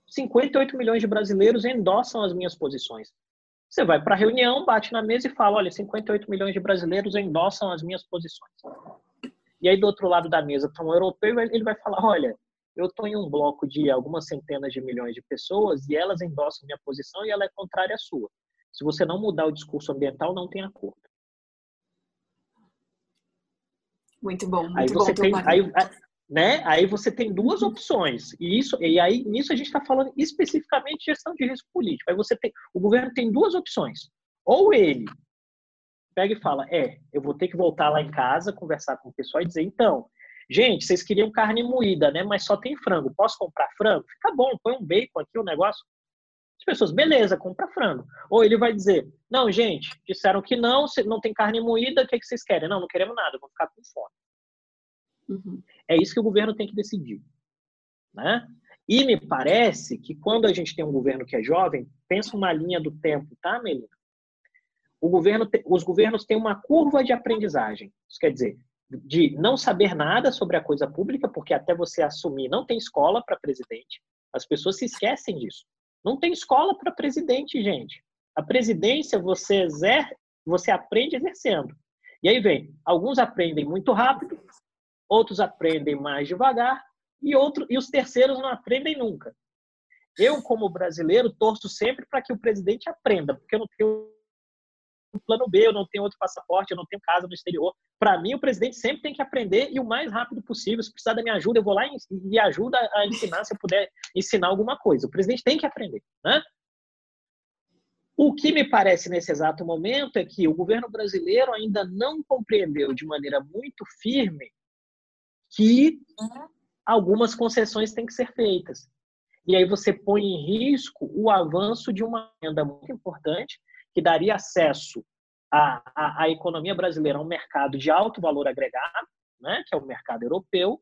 58 milhões de brasileiros endossam as minhas posições. Você vai para a reunião, bate na mesa e fala: olha, 58 milhões de brasileiros endossam as minhas posições. E aí, do outro lado da mesa, para um europeu, ele vai falar: olha, eu estou em um bloco de algumas centenas de milhões de pessoas e elas endossam minha posição e ela é contrária à sua. Se você não mudar o discurso ambiental, não tem acordo. Muito bom, muito aí você bom. Tem, aí, né? Aí você tem duas opções. E isso e aí nisso a gente está falando especificamente de gestão de risco político. Aí você tem o governo tem duas opções. Ou ele pega e fala: "É, eu vou ter que voltar lá em casa, conversar com o pessoal e dizer: "Então, gente, vocês queriam carne moída, né? Mas só tem frango. Posso comprar frango? Fica bom, põe um bacon aqui o negócio. As pessoas, beleza, compra frango. Ou ele vai dizer: "Não, gente, disseram que não, não tem carne moída, o que, é que vocês querem? Não, não queremos nada, vamos ficar com fome." Uhum. É isso que o governo tem que decidir. Né? E me parece que quando a gente tem um governo que é jovem, pensa uma linha do tempo, tá, Melina? Governo, os governos têm uma curva de aprendizagem. Isso quer dizer, de não saber nada sobre a coisa pública, porque até você assumir, não tem escola para presidente. As pessoas se esquecem disso. Não tem escola para presidente, gente. A presidência você exer, você aprende exercendo. E aí vem, alguns aprendem muito rápido, outros aprendem mais devagar e, outro, e os terceiros não aprendem nunca. Eu, como brasileiro, torço sempre para que o presidente aprenda, porque eu não tenho plano B, eu não tenho outro passaporte, eu não tenho casa no exterior. Para mim, o presidente sempre tem que aprender e o mais rápido possível. Se precisar da minha ajuda, eu vou lá e, e ajuda a ensinar, se eu puder ensinar alguma coisa. O presidente tem que aprender, né? O que me parece nesse exato momento é que o governo brasileiro ainda não compreendeu de maneira muito firme que algumas concessões têm que ser feitas. E aí você põe em risco o avanço de uma renda muito importante, que daria acesso à, à, à economia brasileira a um mercado de alto valor agregado, né, que é o mercado europeu,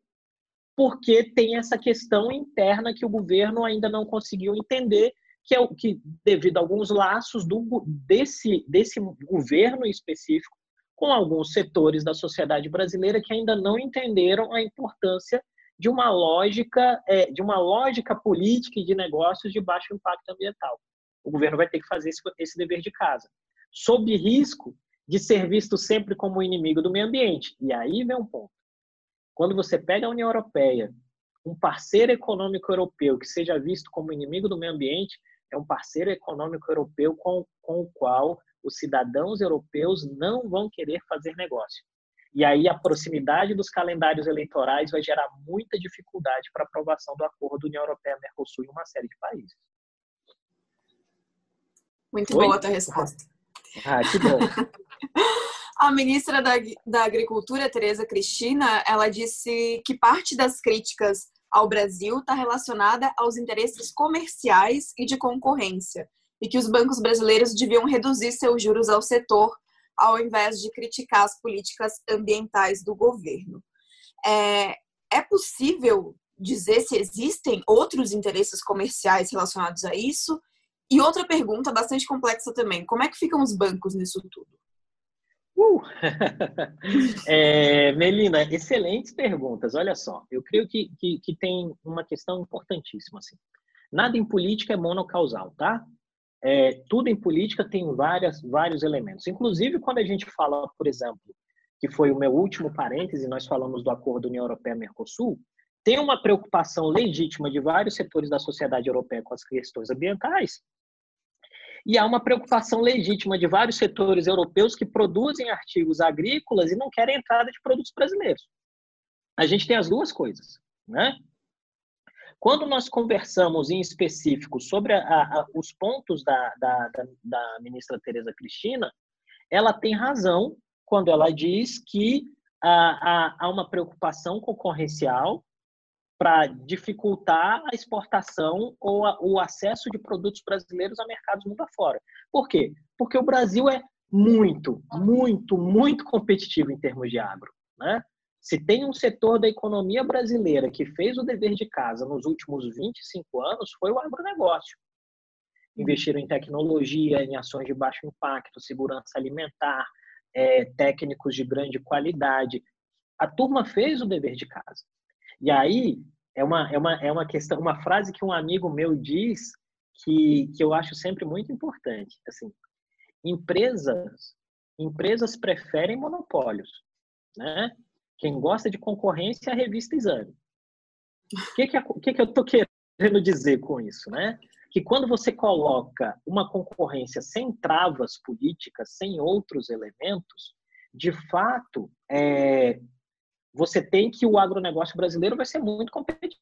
porque tem essa questão interna que o governo ainda não conseguiu entender, que é o que, devido a alguns laços do, desse, desse governo específico, com alguns setores da sociedade brasileira que ainda não entenderam a importância de uma lógica, é, de uma lógica política e de negócios de baixo impacto ambiental. O governo vai ter que fazer esse, esse dever de casa, sob risco de ser visto sempre como inimigo do meio ambiente. E aí vem um ponto. Quando você pega a União Europeia, um parceiro econômico europeu que seja visto como inimigo do meio ambiente, é um parceiro econômico europeu com, com o qual os cidadãos europeus não vão querer fazer negócio. E aí a proximidade dos calendários eleitorais vai gerar muita dificuldade para aprovação do acordo União Europeia-Mercosul em uma série de países. Muito Oi? boa a tua resposta. Ah, que bom. a ministra da, da Agricultura, Tereza Cristina, ela disse que parte das críticas ao Brasil está relacionada aos interesses comerciais e de concorrência e que os bancos brasileiros deviam reduzir seus juros ao setor ao invés de criticar as políticas ambientais do governo. É, é possível dizer se existem outros interesses comerciais relacionados a isso? E outra pergunta bastante complexa também: como é que ficam os bancos nisso tudo? Uh! é, Melina, excelentes perguntas. Olha só, eu creio que, que, que, tem uma questão importantíssima. Assim. Nada em política é monocausal, tá? é, tudo em política tem várias, vários elementos. Inclusive, quando a gente fala, por exemplo, que foi o meu último parêntese, nós falamos do acordo União Europeia-Mercosul, tem uma preocupação legítima de vários setores da sociedade europeia com as questões ambientais, e há uma preocupação legítima de vários setores europeus que produzem artigos agrícolas e não querem entrada de produtos brasileiros. A gente tem as duas coisas, né? Quando nós conversamos em específico sobre a, a, os pontos da, da, da, da ministra Tereza Cristina, ela tem razão quando ela diz que há, há uma preocupação concorrencial para dificultar a exportação ou a, o acesso de produtos brasileiros a mercados mundo afora. Por quê? Porque o Brasil é muito, muito, muito competitivo em termos de agro. Né? Se tem um setor da economia brasileira que fez o dever de casa nos últimos 25 anos, foi o agronegócio. Investiram em tecnologia, em ações de baixo impacto, segurança alimentar, é, técnicos de grande qualidade. A turma fez o dever de casa. E aí é uma, é uma, é uma questão, uma frase que um amigo meu diz que, que eu acho sempre muito importante. Assim, empresas, empresas preferem monopólios, né? Quem gosta de concorrência é a revista Exame. O que, que, que, que eu estou querendo dizer com isso? Né? Que quando você coloca uma concorrência sem travas políticas, sem outros elementos, de fato, é, você tem que o agronegócio brasileiro vai ser muito competitivo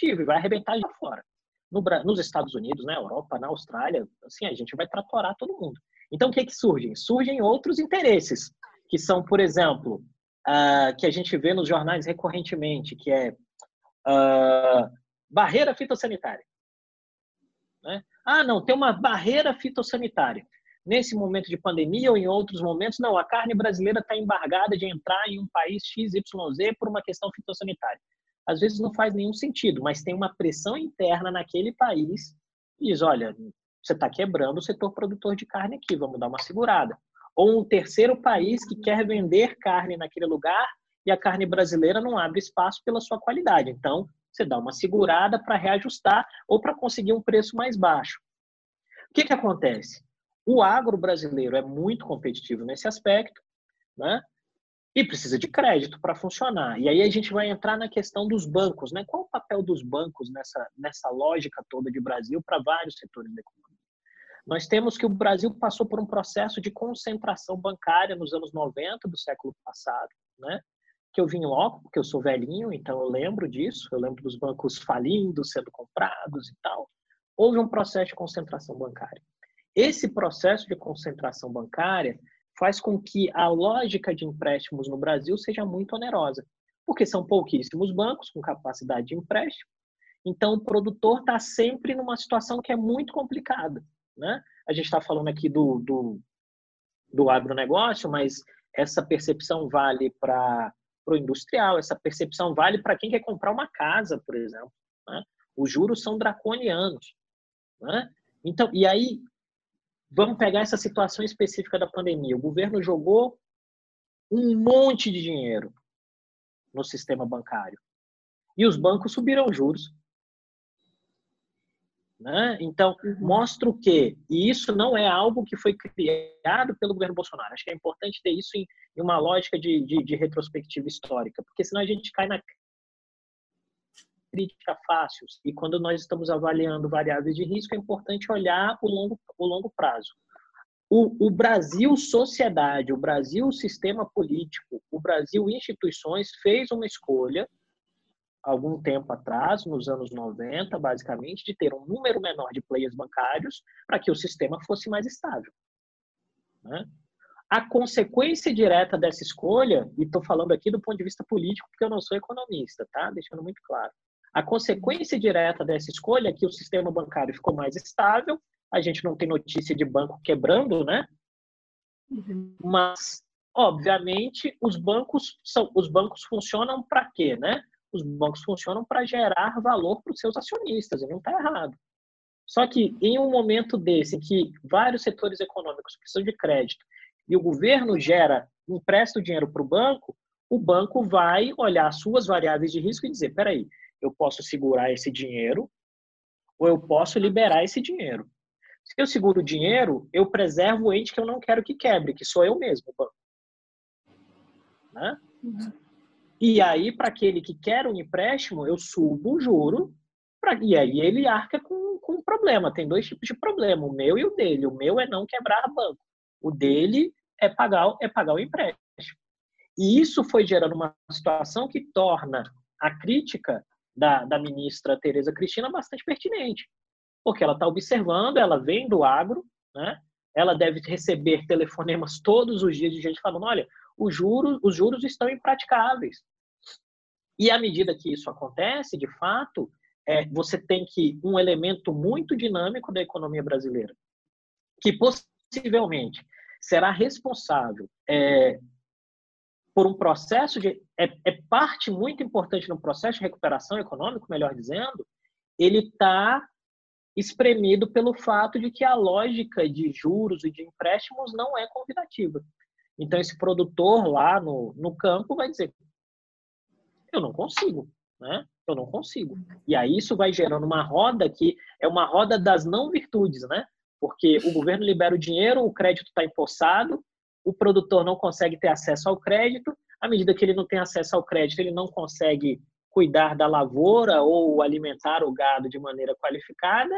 e vai arrebentar lá fora. No, nos Estados Unidos, na Europa, na Austrália, assim, a gente vai tratorar todo mundo. Então, o que é que surgem? Surgem outros interesses, que são, por exemplo, uh, que a gente vê nos jornais recorrentemente, que é uh, barreira fitossanitária. Né? Ah, não, tem uma barreira fitossanitária. Nesse momento de pandemia ou em outros momentos, não, a carne brasileira está embargada de entrar em um país XYZ por uma questão fitossanitária. Às vezes não faz nenhum sentido, mas tem uma pressão interna naquele país e diz, olha, você está quebrando o setor produtor de carne aqui, vamos dar uma segurada. Ou um terceiro país que quer vender carne naquele lugar e a carne brasileira não abre espaço pela sua qualidade. Então, você dá uma segurada para reajustar ou para conseguir um preço mais baixo. O que, que acontece? O agro brasileiro é muito competitivo nesse aspecto, né? E precisa de crédito para funcionar. E aí a gente vai entrar na questão dos bancos, né? Qual o papel dos bancos nessa, nessa lógica toda de Brasil para vários setores da economia? Nós temos que o Brasil passou por um processo de concentração bancária nos anos 90 do século passado, né? que eu vim logo, porque eu sou velhinho, então eu lembro disso, eu lembro dos bancos falindo, sendo comprados e tal. Houve um processo de concentração bancária. Esse processo de concentração bancária faz com que a lógica de empréstimos no Brasil seja muito onerosa, porque são pouquíssimos bancos com capacidade de empréstimo, então o produtor está sempre numa situação que é muito complicada. Né? A gente está falando aqui do, do, do agronegócio, mas essa percepção vale para o industrial, essa percepção vale para quem quer comprar uma casa, por exemplo. Né? Os juros são draconianos. Né? Então, e aí, vamos pegar essa situação específica da pandemia. O governo jogou um monte de dinheiro no sistema bancário. E os bancos subiram juros. Né? Então, uhum. mostra o quê? E isso não é algo que foi criado pelo governo Bolsonaro. Acho que é importante ter isso em, em uma lógica de, de, de, retrospectiva histórica, porque senão a gente cai na crítica fácil. E quando nós estamos avaliando variáveis de risco, é importante olhar o longo, o longo prazo. O, o Brasil sociedade, o Brasil sistema político, o Brasil instituições fez uma escolha algum tempo atrás, nos anos 90, basicamente, de ter um número menor de players bancários para que o sistema fosse mais estável. Né? A consequência direta dessa escolha, e estou falando aqui do ponto de vista político, porque eu não sou economista, tá? Deixando muito claro. A consequência direta dessa escolha é que o sistema bancário ficou mais estável, a gente não tem notícia de banco quebrando, né? Uhum. Mas, obviamente, os bancos são os bancos funcionam para quê, né? os bancos funcionam para gerar valor para os seus acionistas, e não está errado. Só que em um momento desse, em que vários setores econômicos precisam de crédito e o governo gera, empresta o dinheiro para o banco, o banco vai olhar as suas variáveis de risco e dizer: peraí, eu posso segurar esse dinheiro ou eu posso liberar esse dinheiro. Se eu seguro o dinheiro, eu preservo o ente que eu não quero que quebre, que sou eu mesmo. Né? Uhum. E aí, para aquele que quer um empréstimo, eu subo o juro, pra, e aí ele arca com, com um problema. Tem dois tipos de problema, o meu e o dele. O meu é não quebrar banco. O dele é pagar, é pagar o empréstimo. E isso foi gerando uma situação que torna a crítica da, da ministra Tereza Cristina bastante pertinente. Porque ela está observando, ela vem do agro, né? ela deve receber telefonemas todos os dias de gente falando: olha, os juros, os juros estão impraticáveis. E à medida que isso acontece, de fato, é, você tem que um elemento muito dinâmico da economia brasileira, que possivelmente será responsável é, por um processo de é, é, parte muito importante no processo de recuperação econômico, melhor dizendo, ele está espremido pelo fato de que a lógica de juros e de empréstimos não é convidativa. Então, esse produtor lá no, no campo vai dizer: eu não consigo, né? Eu não consigo. E aí isso vai gerando uma roda que é uma roda das não virtudes, né? Porque o governo libera o dinheiro, o crédito está empossado, o produtor não consegue ter acesso ao crédito, à medida que ele não tem acesso ao crédito, ele não consegue cuidar da lavoura ou alimentar o gado de maneira qualificada,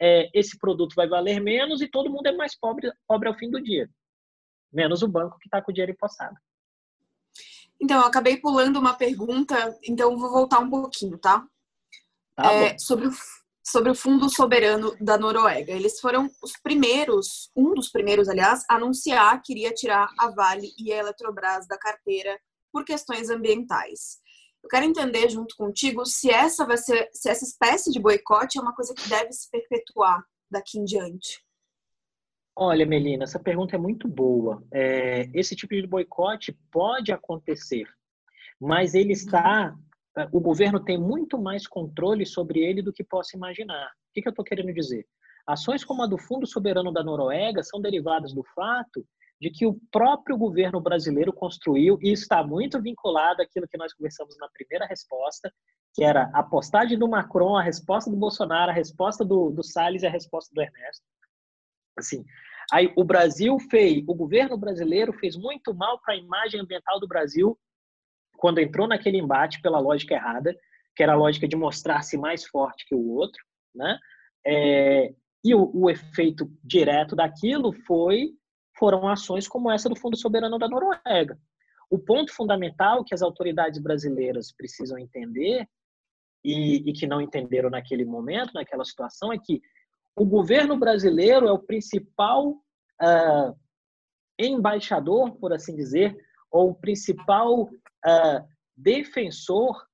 é, esse produto vai valer menos e todo mundo é mais pobre, pobre ao fim do dia. Menos o banco que está com o dinheiro empossado. Então, eu acabei pulando uma pergunta, então vou voltar um pouquinho, tá? tá é, sobre, o, sobre o Fundo Soberano da Noruega. Eles foram os primeiros, um dos primeiros, aliás, a anunciar que iria tirar a Vale e a Eletrobras da carteira por questões ambientais. Eu quero entender junto contigo se essa vai ser, se essa espécie de boicote é uma coisa que deve se perpetuar daqui em diante. Olha, Melina, essa pergunta é muito boa. É, esse tipo de boicote pode acontecer, mas ele está. O governo tem muito mais controle sobre ele do que possa imaginar. O que, eu estou querendo dizer? Ações como a do Fundo Soberano da Noruega são derivadas do fato de que o próprio governo brasileiro construiu e está muito vinculado àquilo que nós conversamos na primeira resposta, que era a postagem do Macron, a resposta do Bolsonaro, a resposta do, do Salles e a resposta do Ernesto. Assim, aí o Brasil fez, o governo brasileiro fez muito mal para a imagem ambiental do Brasil quando entrou naquele embate pela lógica errada, que era a lógica de mostrar-se mais forte que o outro, né? É, e o, o, efeito direto daquilo foi foram ações como essa do Fundo Soberano da Noruega. O ponto fundamental que as autoridades brasileiras precisam entender e, e que não entenderam naquele momento, naquela situação, é que o governo brasileiro é o principal uh, embaixador, por assim dizer, ou o principal uh, defensor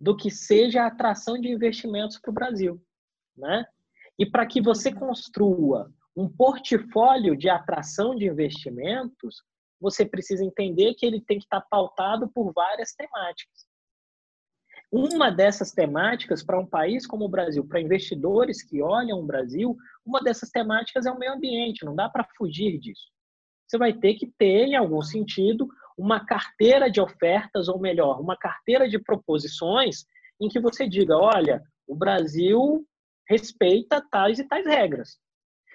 do que seja a atração de investimentos para o Brasil. Né? E para que você construa um portfólio de atração de investimentos, você precisa entender que ele tem que estar pautado por várias temáticas. Uma dessas temáticas para um país como o Brasil, para investidores que olham o Brasil, uma dessas temáticas é o meio ambiente, não dá para fugir disso. Você vai ter que ter, em algum sentido, uma carteira de ofertas, ou melhor, uma carteira de proposições em que você diga: olha, o Brasil respeita tais e tais regras.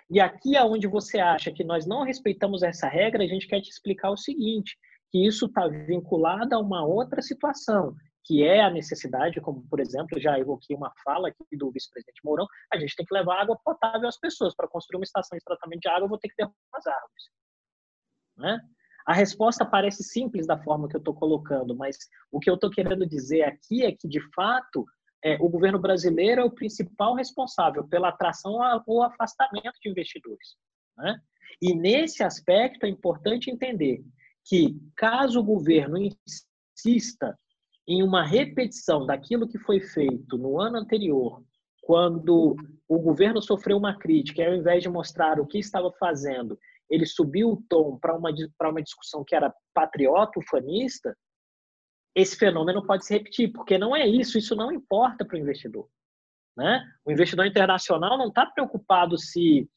E aqui aonde você acha que nós não respeitamos essa regra, a gente quer te explicar o seguinte, que isso está vinculado a uma outra situação, que é a necessidade, como por exemplo, já evoquei uma fala aqui do vice-presidente Mourão, a gente tem que levar água potável às pessoas. Para construir uma estação de tratamento de água, eu vou ter que derrubar as árvores. Né? A resposta parece simples da forma que eu estou colocando, mas o que eu estou querendo dizer aqui é que, de fato, é, o governo brasileiro é o principal responsável pela atração ou afastamento de investidores. Né? E nesse aspecto é importante entender que, caso o governo insista em uma repetição daquilo que foi feito no ano anterior, quando o governo sofreu uma crítica, ao invés de mostrar o que estava fazendo, ele subiu o tom para uma, uma discussão que era patriota, ufanista, esse fenômeno pode se repetir, porque não é isso, isso não importa para o investidor. Né? O investidor internacional não está preocupado se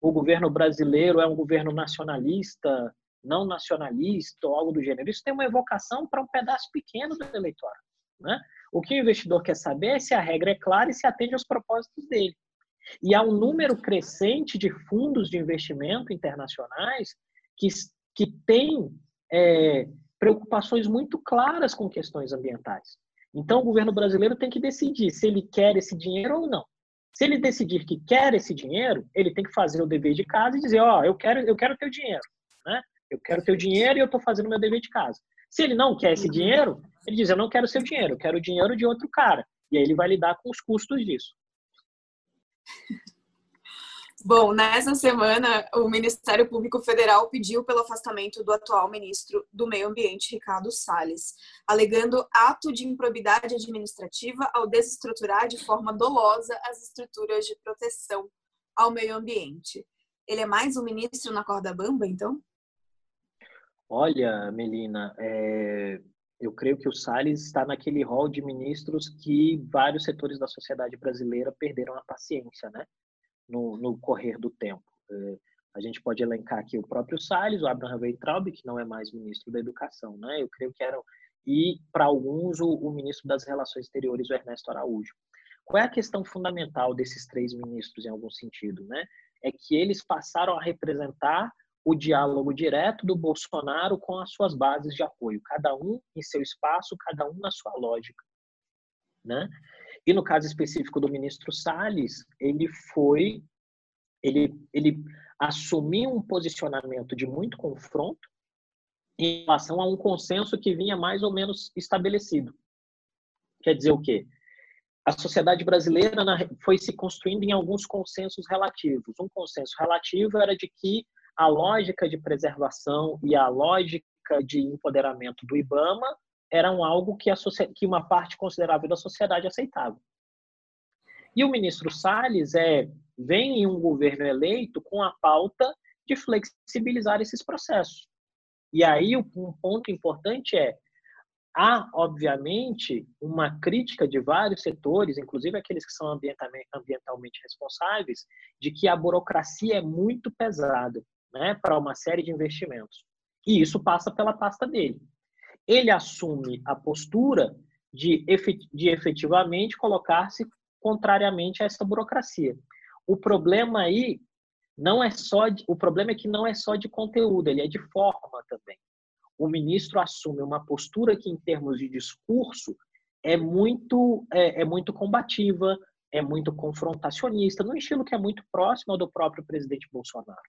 o governo brasileiro é um governo nacionalista, não nacionalista ou algo do gênero. Isso tem uma evocação para um pedaço pequeno do eleitorado. Né? O que o investidor quer saber é se a regra é clara e se atende aos propósitos dele. E há um número crescente de fundos de investimento internacionais que, que têm é, preocupações muito claras com questões ambientais. Então, o governo brasileiro tem que decidir se ele quer esse dinheiro ou não. Se ele decidir que quer esse dinheiro, ele tem que fazer o dever de casa e dizer: Ó, oh, eu quero, eu quero teu dinheiro. Né? Eu quero teu dinheiro e eu estou fazendo meu dever de casa. Se ele não quer esse dinheiro, ele diz: Eu não quero seu dinheiro, eu quero o dinheiro de outro cara. E aí ele vai lidar com os custos disso. Bom, nessa semana, o Ministério Público Federal pediu pelo afastamento do atual ministro do Meio Ambiente, Ricardo Salles, alegando ato de improbidade administrativa ao desestruturar de forma dolosa as estruturas de proteção ao meio ambiente. Ele é mais um ministro na corda bamba, então? Olha, Melina, é, eu creio que o Salles está naquele rol de ministros que vários setores da sociedade brasileira perderam a paciência, né? No, no correr do tempo. É, a gente pode elencar aqui o próprio Salles, o Abraham Weintraub, que não é mais ministro da Educação, né? Eu creio que eram e para alguns o, o ministro das Relações Exteriores, o Ernesto Araújo. Qual é a questão fundamental desses três ministros, em algum sentido, né? É que eles passaram a representar o diálogo direto do Bolsonaro com as suas bases de apoio, cada um em seu espaço, cada um na sua lógica, né? E no caso específico do ministro Salles, ele foi ele ele assumiu um posicionamento de muito confronto, em relação a um consenso que vinha mais ou menos estabelecido. Quer dizer o quê? A sociedade brasileira foi se construindo em alguns consensos relativos. Um consenso relativo era de que a lógica de preservação e a lógica de empoderamento do IBAMA eram algo que, a, que uma parte considerável da sociedade aceitava. E o ministro Salles é, vem em um governo eleito com a pauta de flexibilizar esses processos. E aí um ponto importante é há obviamente uma crítica de vários setores, inclusive aqueles que são ambientalmente, responsáveis, de que a burocracia é muito pesada, né, para uma série de investimentos. E isso passa pela pasta dele. Ele assume a postura de, de efetivamente colocar-se contrariamente a essa burocracia. O problema aí não é só de, o problema é que não é só de conteúdo, ele é de forma também. O ministro assume uma postura que, em termos de discurso, é muito é, é muito combativa, é muito confrontacionista, no estilo que é muito próximo ao do próprio presidente Bolsonaro.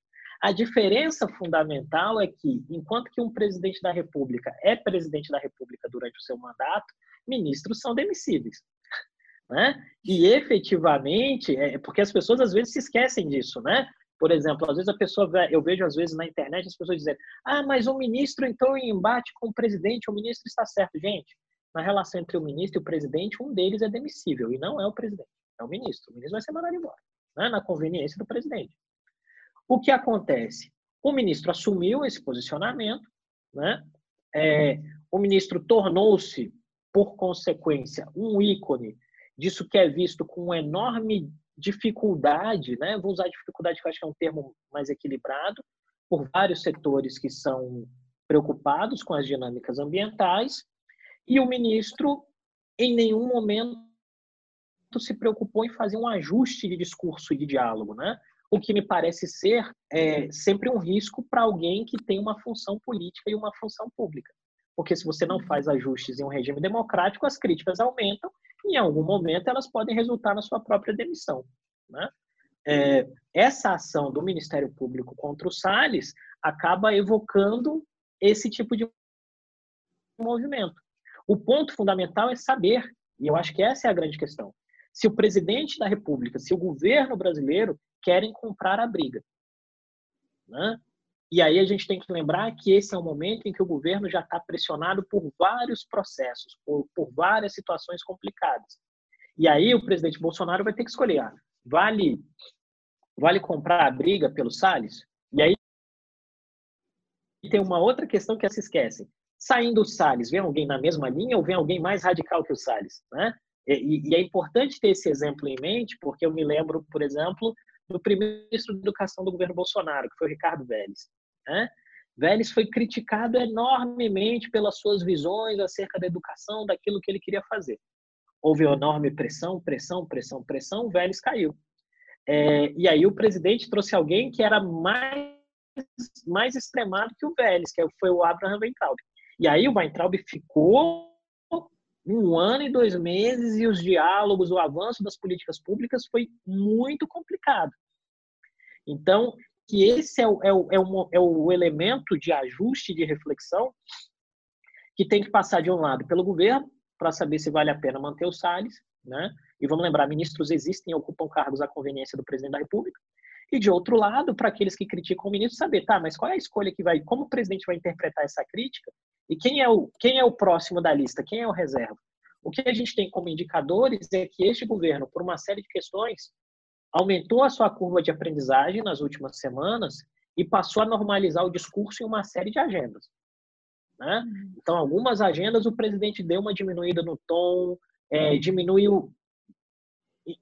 A diferença fundamental é que, enquanto que um presidente da República é presidente da República durante o seu mandato, ministros são demissíveis. Né? E efetivamente, é porque as pessoas às vezes se esquecem disso, né? Por exemplo, às vezes a pessoa, eu vejo às vezes na internet as pessoas dizendo, ah, mas o ministro entrou em embate com o presidente, o ministro está certo. Gente, na relação entre o ministro e o presidente, um deles é demissível e não é o presidente, é o ministro. O ministro vai ser mandado embora, né? na conveniência do presidente. O que acontece? O ministro assumiu esse posicionamento, né? É, o ministro tornou-se, por consequência, um ícone disso que é visto com enorme dificuldade, né? Vou usar dificuldade, que eu acho que é um termo mais equilibrado, por vários setores que são preocupados com as dinâmicas ambientais, e o ministro, em nenhum momento, se preocupou em fazer um ajuste de discurso e de diálogo, né? O que me parece ser é, sempre um risco para alguém que tem uma função política e uma função pública. Porque se você não faz ajustes em um regime democrático, as críticas aumentam em algum momento elas podem resultar na sua própria demissão. Né? É, essa ação do Ministério Público contra o Salles acaba evocando esse tipo de movimento. O ponto fundamental é saber, e eu acho que essa é a grande questão, se o presidente da República, se o governo brasileiro querem comprar a briga. Né? E aí a gente tem que lembrar que esse é um momento em que o governo já está pressionado por vários processos, por, por, várias situações complicadas. E aí o presidente Bolsonaro vai ter que escolher, ah, vale, vale comprar a briga pelo Salles? E aí tem uma outra questão que se esquece. Saindo o Salles, vem alguém na mesma linha ou vem alguém mais radical que o Salles? Né? E, e é importante ter esse exemplo em mente, porque eu me lembro, por exemplo, do primeiro ministro da Educação do governo Bolsonaro, que foi o Ricardo Vélez. Né? Vélez foi criticado enormemente pelas suas visões acerca da educação, daquilo que ele queria fazer. Houve enorme pressão, pressão, pressão, pressão, Vélez caiu. É, e aí o presidente trouxe alguém que era mais, mais extremado que o Vélez, que foi o Abraham Weintraub. E aí o Weintraub ficou um ano e dois meses e os diálogos, o avanço das políticas públicas foi muito complicado. Então, que esse é o, é o, é o, é o elemento de ajuste, de reflexão, que tem que passar de um lado pelo governo, para saber se vale a pena manter o Salles, né? E vamos lembrar, ministros existem e ocupam cargos à conveniência do presidente da República. E de outro lado, para aqueles que criticam o ministro, saber, tá, mas qual é a escolha que vai, como o presidente vai interpretar essa crítica e quem é o, quem é o próximo da lista, quem é o reserva. O que a gente tem como indicadores é que este governo, por uma série de questões, aumentou a sua curva de aprendizagem nas últimas semanas e passou a normalizar o discurso em uma série de agendas. Né? Uhum. Então, algumas agendas o presidente deu uma diminuída no tom, é, diminuiu,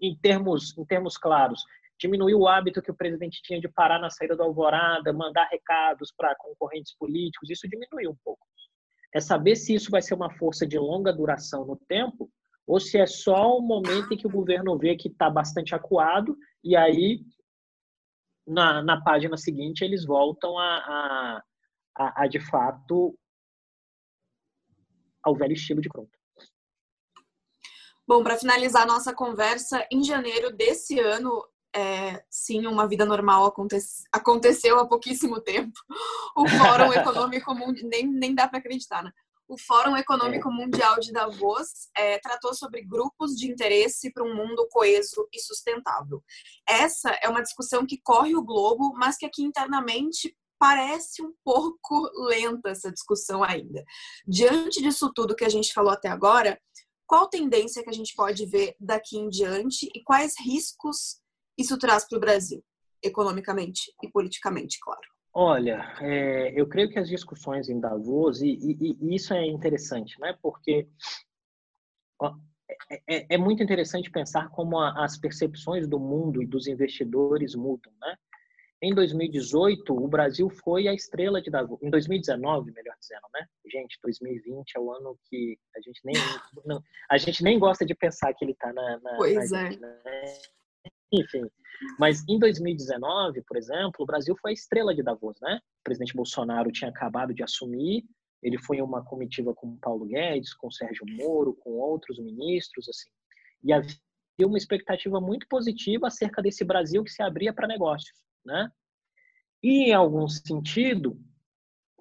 em termos, em termos claros, diminuiu o hábito que o presidente tinha de parar na saída do Alvorada, mandar recados para concorrentes políticos, isso diminuiu um pouco. É saber se isso vai ser uma força de longa duração no tempo ou se é só o momento em que o governo vê que está bastante acuado e aí na, na página seguinte eles voltam a, a, a, a de fato ao velho estilo de pronto. Bom, para finalizar nossa conversa, em janeiro desse ano, é, sim, uma vida normal aconte aconteceu há pouquíssimo tempo. O Fórum Econômico Mundial, nem, nem dá para acreditar, né? O Fórum Econômico Mundial de Davos é, tratou sobre grupos de interesse para um mundo coeso e sustentável. Essa é uma discussão que corre o globo, mas que aqui internamente parece um pouco lenta essa discussão ainda. Diante disso tudo que a gente falou até agora, qual tendência que a gente pode ver daqui em diante e quais riscos isso traz para o Brasil, economicamente e politicamente, claro? Olha, é, eu creio que as discussões em Davos, e, e, e isso é interessante, né? porque ó, é, é, é, muito interessante pensar como a, as percepções do mundo e dos investidores mudam. Né? Em 2018, o Brasil foi a estrela de Davos. Em 2019, melhor dizendo, né? Gente, 2020 é o ano que a gente nem, não, a gente nem gosta de pensar que ele está na, na, Pois na é. Gente, né? Enfim, mas em 2019, por exemplo, o Brasil foi a estrela de Davos, né? O presidente Bolsonaro tinha acabado de assumir, ele foi em uma comitiva com Paulo Guedes, com Sérgio Moro, com outros ministros, assim. E havia uma expectativa muito positiva acerca desse Brasil que se abria para negócios né? E, em algum sentido,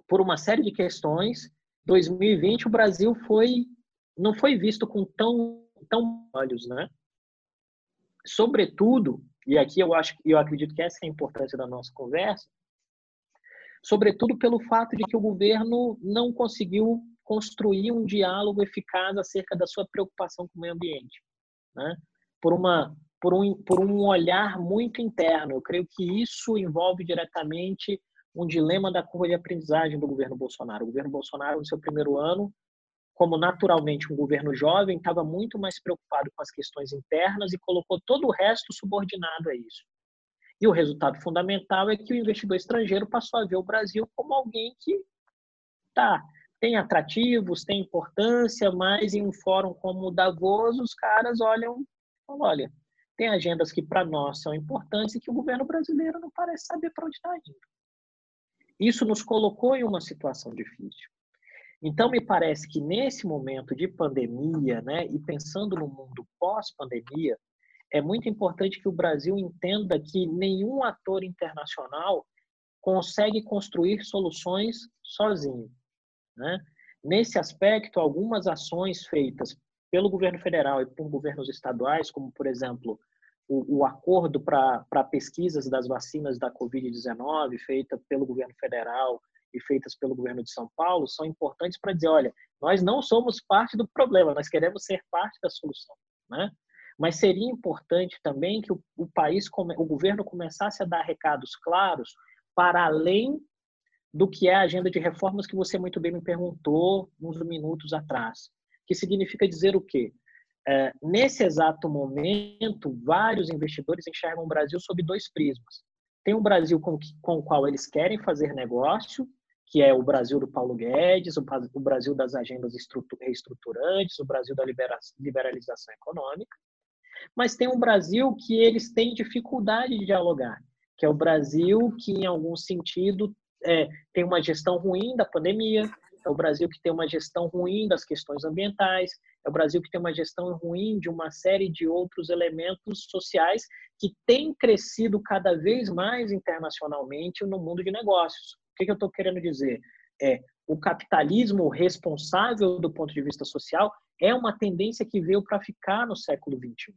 por uma série de questões, 2020 o Brasil foi não foi visto com tão tão olhos, né? Sobretudo, e aqui eu acho eu acredito que essa é a importância da nossa conversa, sobretudo pelo fato de que o governo não conseguiu construir um diálogo eficaz acerca da sua preocupação com o meio ambiente, né? Por uma por um, por um olhar muito interno. Eu creio que isso envolve diretamente um dilema da curva de aprendizagem do governo Bolsonaro. O governo Bolsonaro, no seu primeiro ano, como naturalmente um governo jovem, estava muito mais preocupado com as questões internas e colocou todo o resto subordinado a isso. E o resultado fundamental é que o investidor estrangeiro passou a ver o Brasil como alguém que tá, tem atrativos, tem importância, mas em um fórum como o Davos, os caras olham, olha, tem agendas que para nós são importantes e que o governo brasileiro não parece saber para onde está indo. Isso nos colocou em uma situação difícil. Então, me parece que nesse momento de pandemia, né, e pensando no mundo pós-pandemia, é muito importante que o Brasil entenda que nenhum ator internacional consegue construir soluções sozinho. Né? Nesse aspecto, algumas ações feitas pelo governo federal e por governos estaduais, como, por exemplo, o, o acordo para pesquisas das vacinas da Covid-19, feita pelo governo federal e feitas pelo governo de São Paulo, são importantes para dizer, olha, nós não somos parte do problema, nós queremos ser parte da solução, né? Mas seria importante também que o, o país, o governo começasse a dar recados claros para além do que é a agenda de reformas que você muito bem me perguntou uns minutos atrás que significa dizer o quê? É, nesse exato momento, vários investidores enxergam o Brasil sob dois prismas. Tem um Brasil com, com o qual eles querem fazer negócio, que é o Brasil do Paulo Guedes, o, Brasil das agendas reestruturantes, o Brasil da libera, liberalização econômica. Mas tem um Brasil que eles têm dificuldade de dialogar, que é o Brasil que, em algum sentido, é, tem uma gestão ruim da pandemia, é o Brasil que tem uma gestão ruim das questões ambientais, é o Brasil que tem uma gestão ruim de uma série de outros elementos sociais que têm crescido cada vez mais internacionalmente no mundo de negócios. O que, eu estou querendo dizer? É, o capitalismo responsável do ponto de vista social é uma tendência que veio para ficar no século XXI.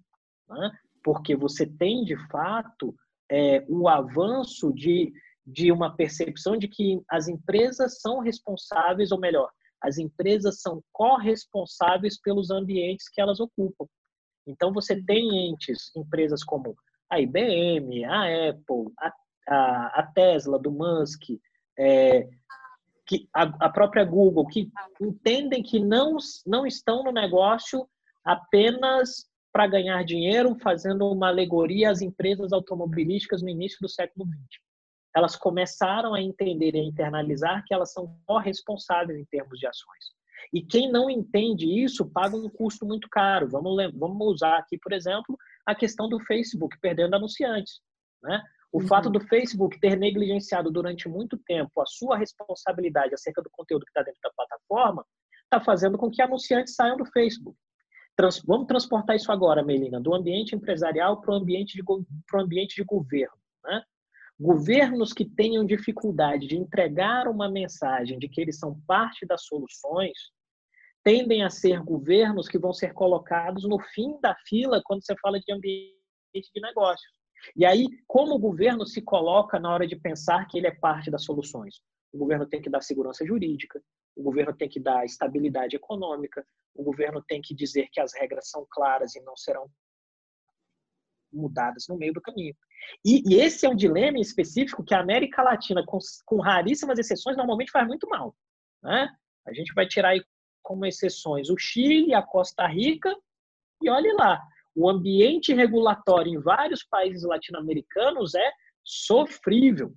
Né? Porque você tem, de fato, é, o avanço de de uma percepção de que as empresas são responsáveis, ou melhor, as empresas são corresponsáveis pelos ambientes que elas ocupam. Então, você tem entes, empresas como a IBM, a Apple, a, a, a Tesla do Musk, é, que a, a, própria Google, que entendem que não, não estão no negócio apenas para ganhar dinheiro, fazendo uma alegoria às empresas automobilísticas no início do século XX elas começaram a entender e a internalizar que elas são corresponsáveis em termos de ações. E quem não entende isso paga um custo muito caro. Vamos, vamos usar aqui, por exemplo, a questão do Facebook perdendo anunciantes. Né? O uhum. fato do Facebook ter negligenciado durante muito tempo a sua responsabilidade acerca do conteúdo que está dentro da plataforma está fazendo com que anunciantes saiam do Facebook. Trans, vamos transportar isso agora, Melina, do ambiente empresarial para o ambiente, de, ambiente de governo. Né? Governos que tenham dificuldade de entregar uma mensagem de que eles são parte das soluções tendem a ser governos que vão ser colocados no fim da fila quando você fala de ambiente de negócios. E aí, como o governo se coloca na hora de pensar que ele é parte das soluções? O governo tem que dar segurança jurídica, o governo tem que dar estabilidade econômica, o governo tem que dizer que as regras são claras e não serão mudadas no meio do caminho. E, e esse é um dilema específico que a América Latina, com, com raríssimas exceções, normalmente faz muito mal. Né? A gente vai tirar aí como exceções o Chile, a Costa Rica, e olhe lá, o ambiente regulatório em vários países latino-americanos é sofrível.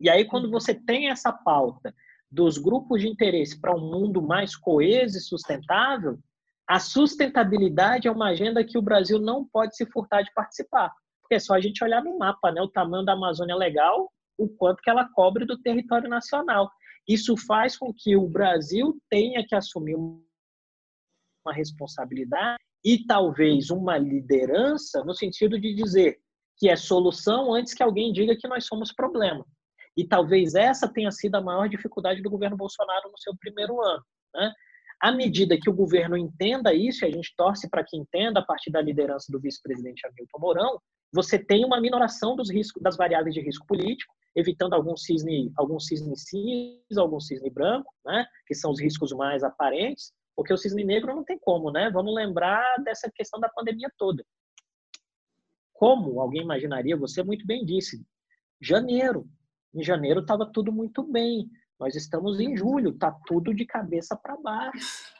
E aí, quando você tem essa pauta dos grupos de interesse para um mundo mais coeso e sustentável, a sustentabilidade é uma agenda que o Brasil não pode se furtar de participar. Porque é só a gente olhar no mapa, né? O tamanho da Amazônia é legal, o quanto que ela cobre do território nacional. Isso faz com que o Brasil tenha que assumir uma responsabilidade e talvez uma liderança no sentido de dizer que é solução antes que alguém diga que nós somos problema. E talvez essa tenha sido a maior dificuldade do governo Bolsonaro no seu primeiro ano. Né? À medida que o governo entenda isso, e a gente torce para que entenda a partir da liderança do vice-presidente Hamilton Mourão, você tem uma minoração dos riscos, das variáveis de risco político, evitando algum cisne, algum cisne cinza, algum cisne branco, né? que são os riscos mais aparentes, porque o cisne negro não tem como, né? Vamos lembrar dessa questão da pandemia toda. Como alguém imaginaria? Você muito bem disse. Janeiro. Em janeiro estava tudo muito bem. Nós estamos em julho, está tudo de cabeça para baixo.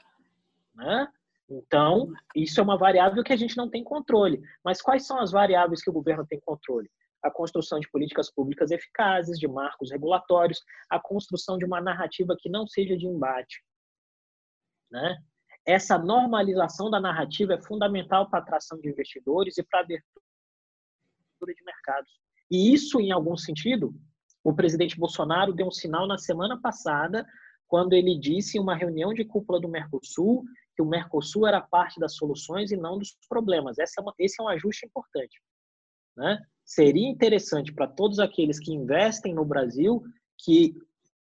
Né? Então, isso é uma variável que a gente não tem controle. Mas quais são as variáveis que o governo tem controle? A construção de políticas públicas eficazes, de marcos regulatórios, a construção de uma narrativa que não seja de embate, né? Essa normalização da narrativa é fundamental para a atração de investidores e para a abertura de mercados. E isso, em algum sentido, o presidente Bolsonaro deu um sinal na semana passada, quando ele disse em uma reunião de cúpula do Mercosul que o Mercosul era parte das soluções e não dos problemas. Esse é, esse é um ajuste importante. Né? Seria interessante para todos aqueles que investem no Brasil que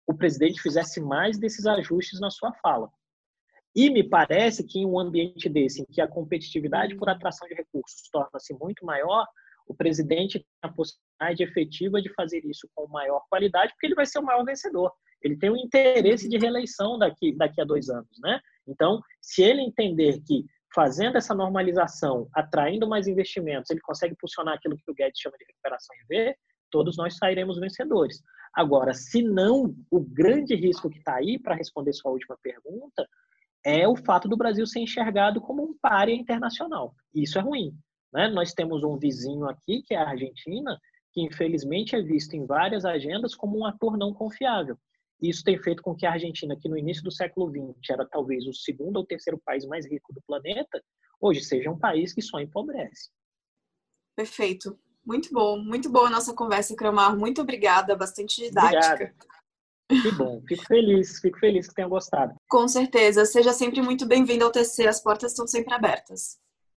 o presidente fizesse mais desses ajustes na sua fala. E me parece que em um ambiente desse, em que a competitividade por atração de recursos torna-se muito maior, o presidente tem a possibilidade efetiva de fazer isso com maior qualidade, porque ele vai ser o maior vencedor. Ele tem um interesse de reeleição daqui, daqui a dois anos, né? Então, se ele entender que fazendo essa normalização, atraindo mais investimentos, ele consegue funcionar aquilo que o Guedes chama de recuperação em V, todos nós sairemos vencedores. Agora, se não, o grande risco que está aí, para responder sua última pergunta, é o fato do Brasil ser enxergado como um párea internacional. Isso é ruim. Né? Nós temos um vizinho aqui, que é a Argentina, que infelizmente é visto em várias agendas como um ator não confiável. Isso tem feito com que a Argentina, que no início do século XX era talvez o segundo ou terceiro país mais rico do planeta, hoje seja um país que só empobrece. Perfeito. Muito bom, muito boa a nossa conversa, Cramar. Muito obrigada, bastante didática. Obrigado. Que bom, fico feliz, fico feliz que tenham gostado. Com certeza, seja sempre muito bem-vindo ao TC, as portas estão sempre abertas.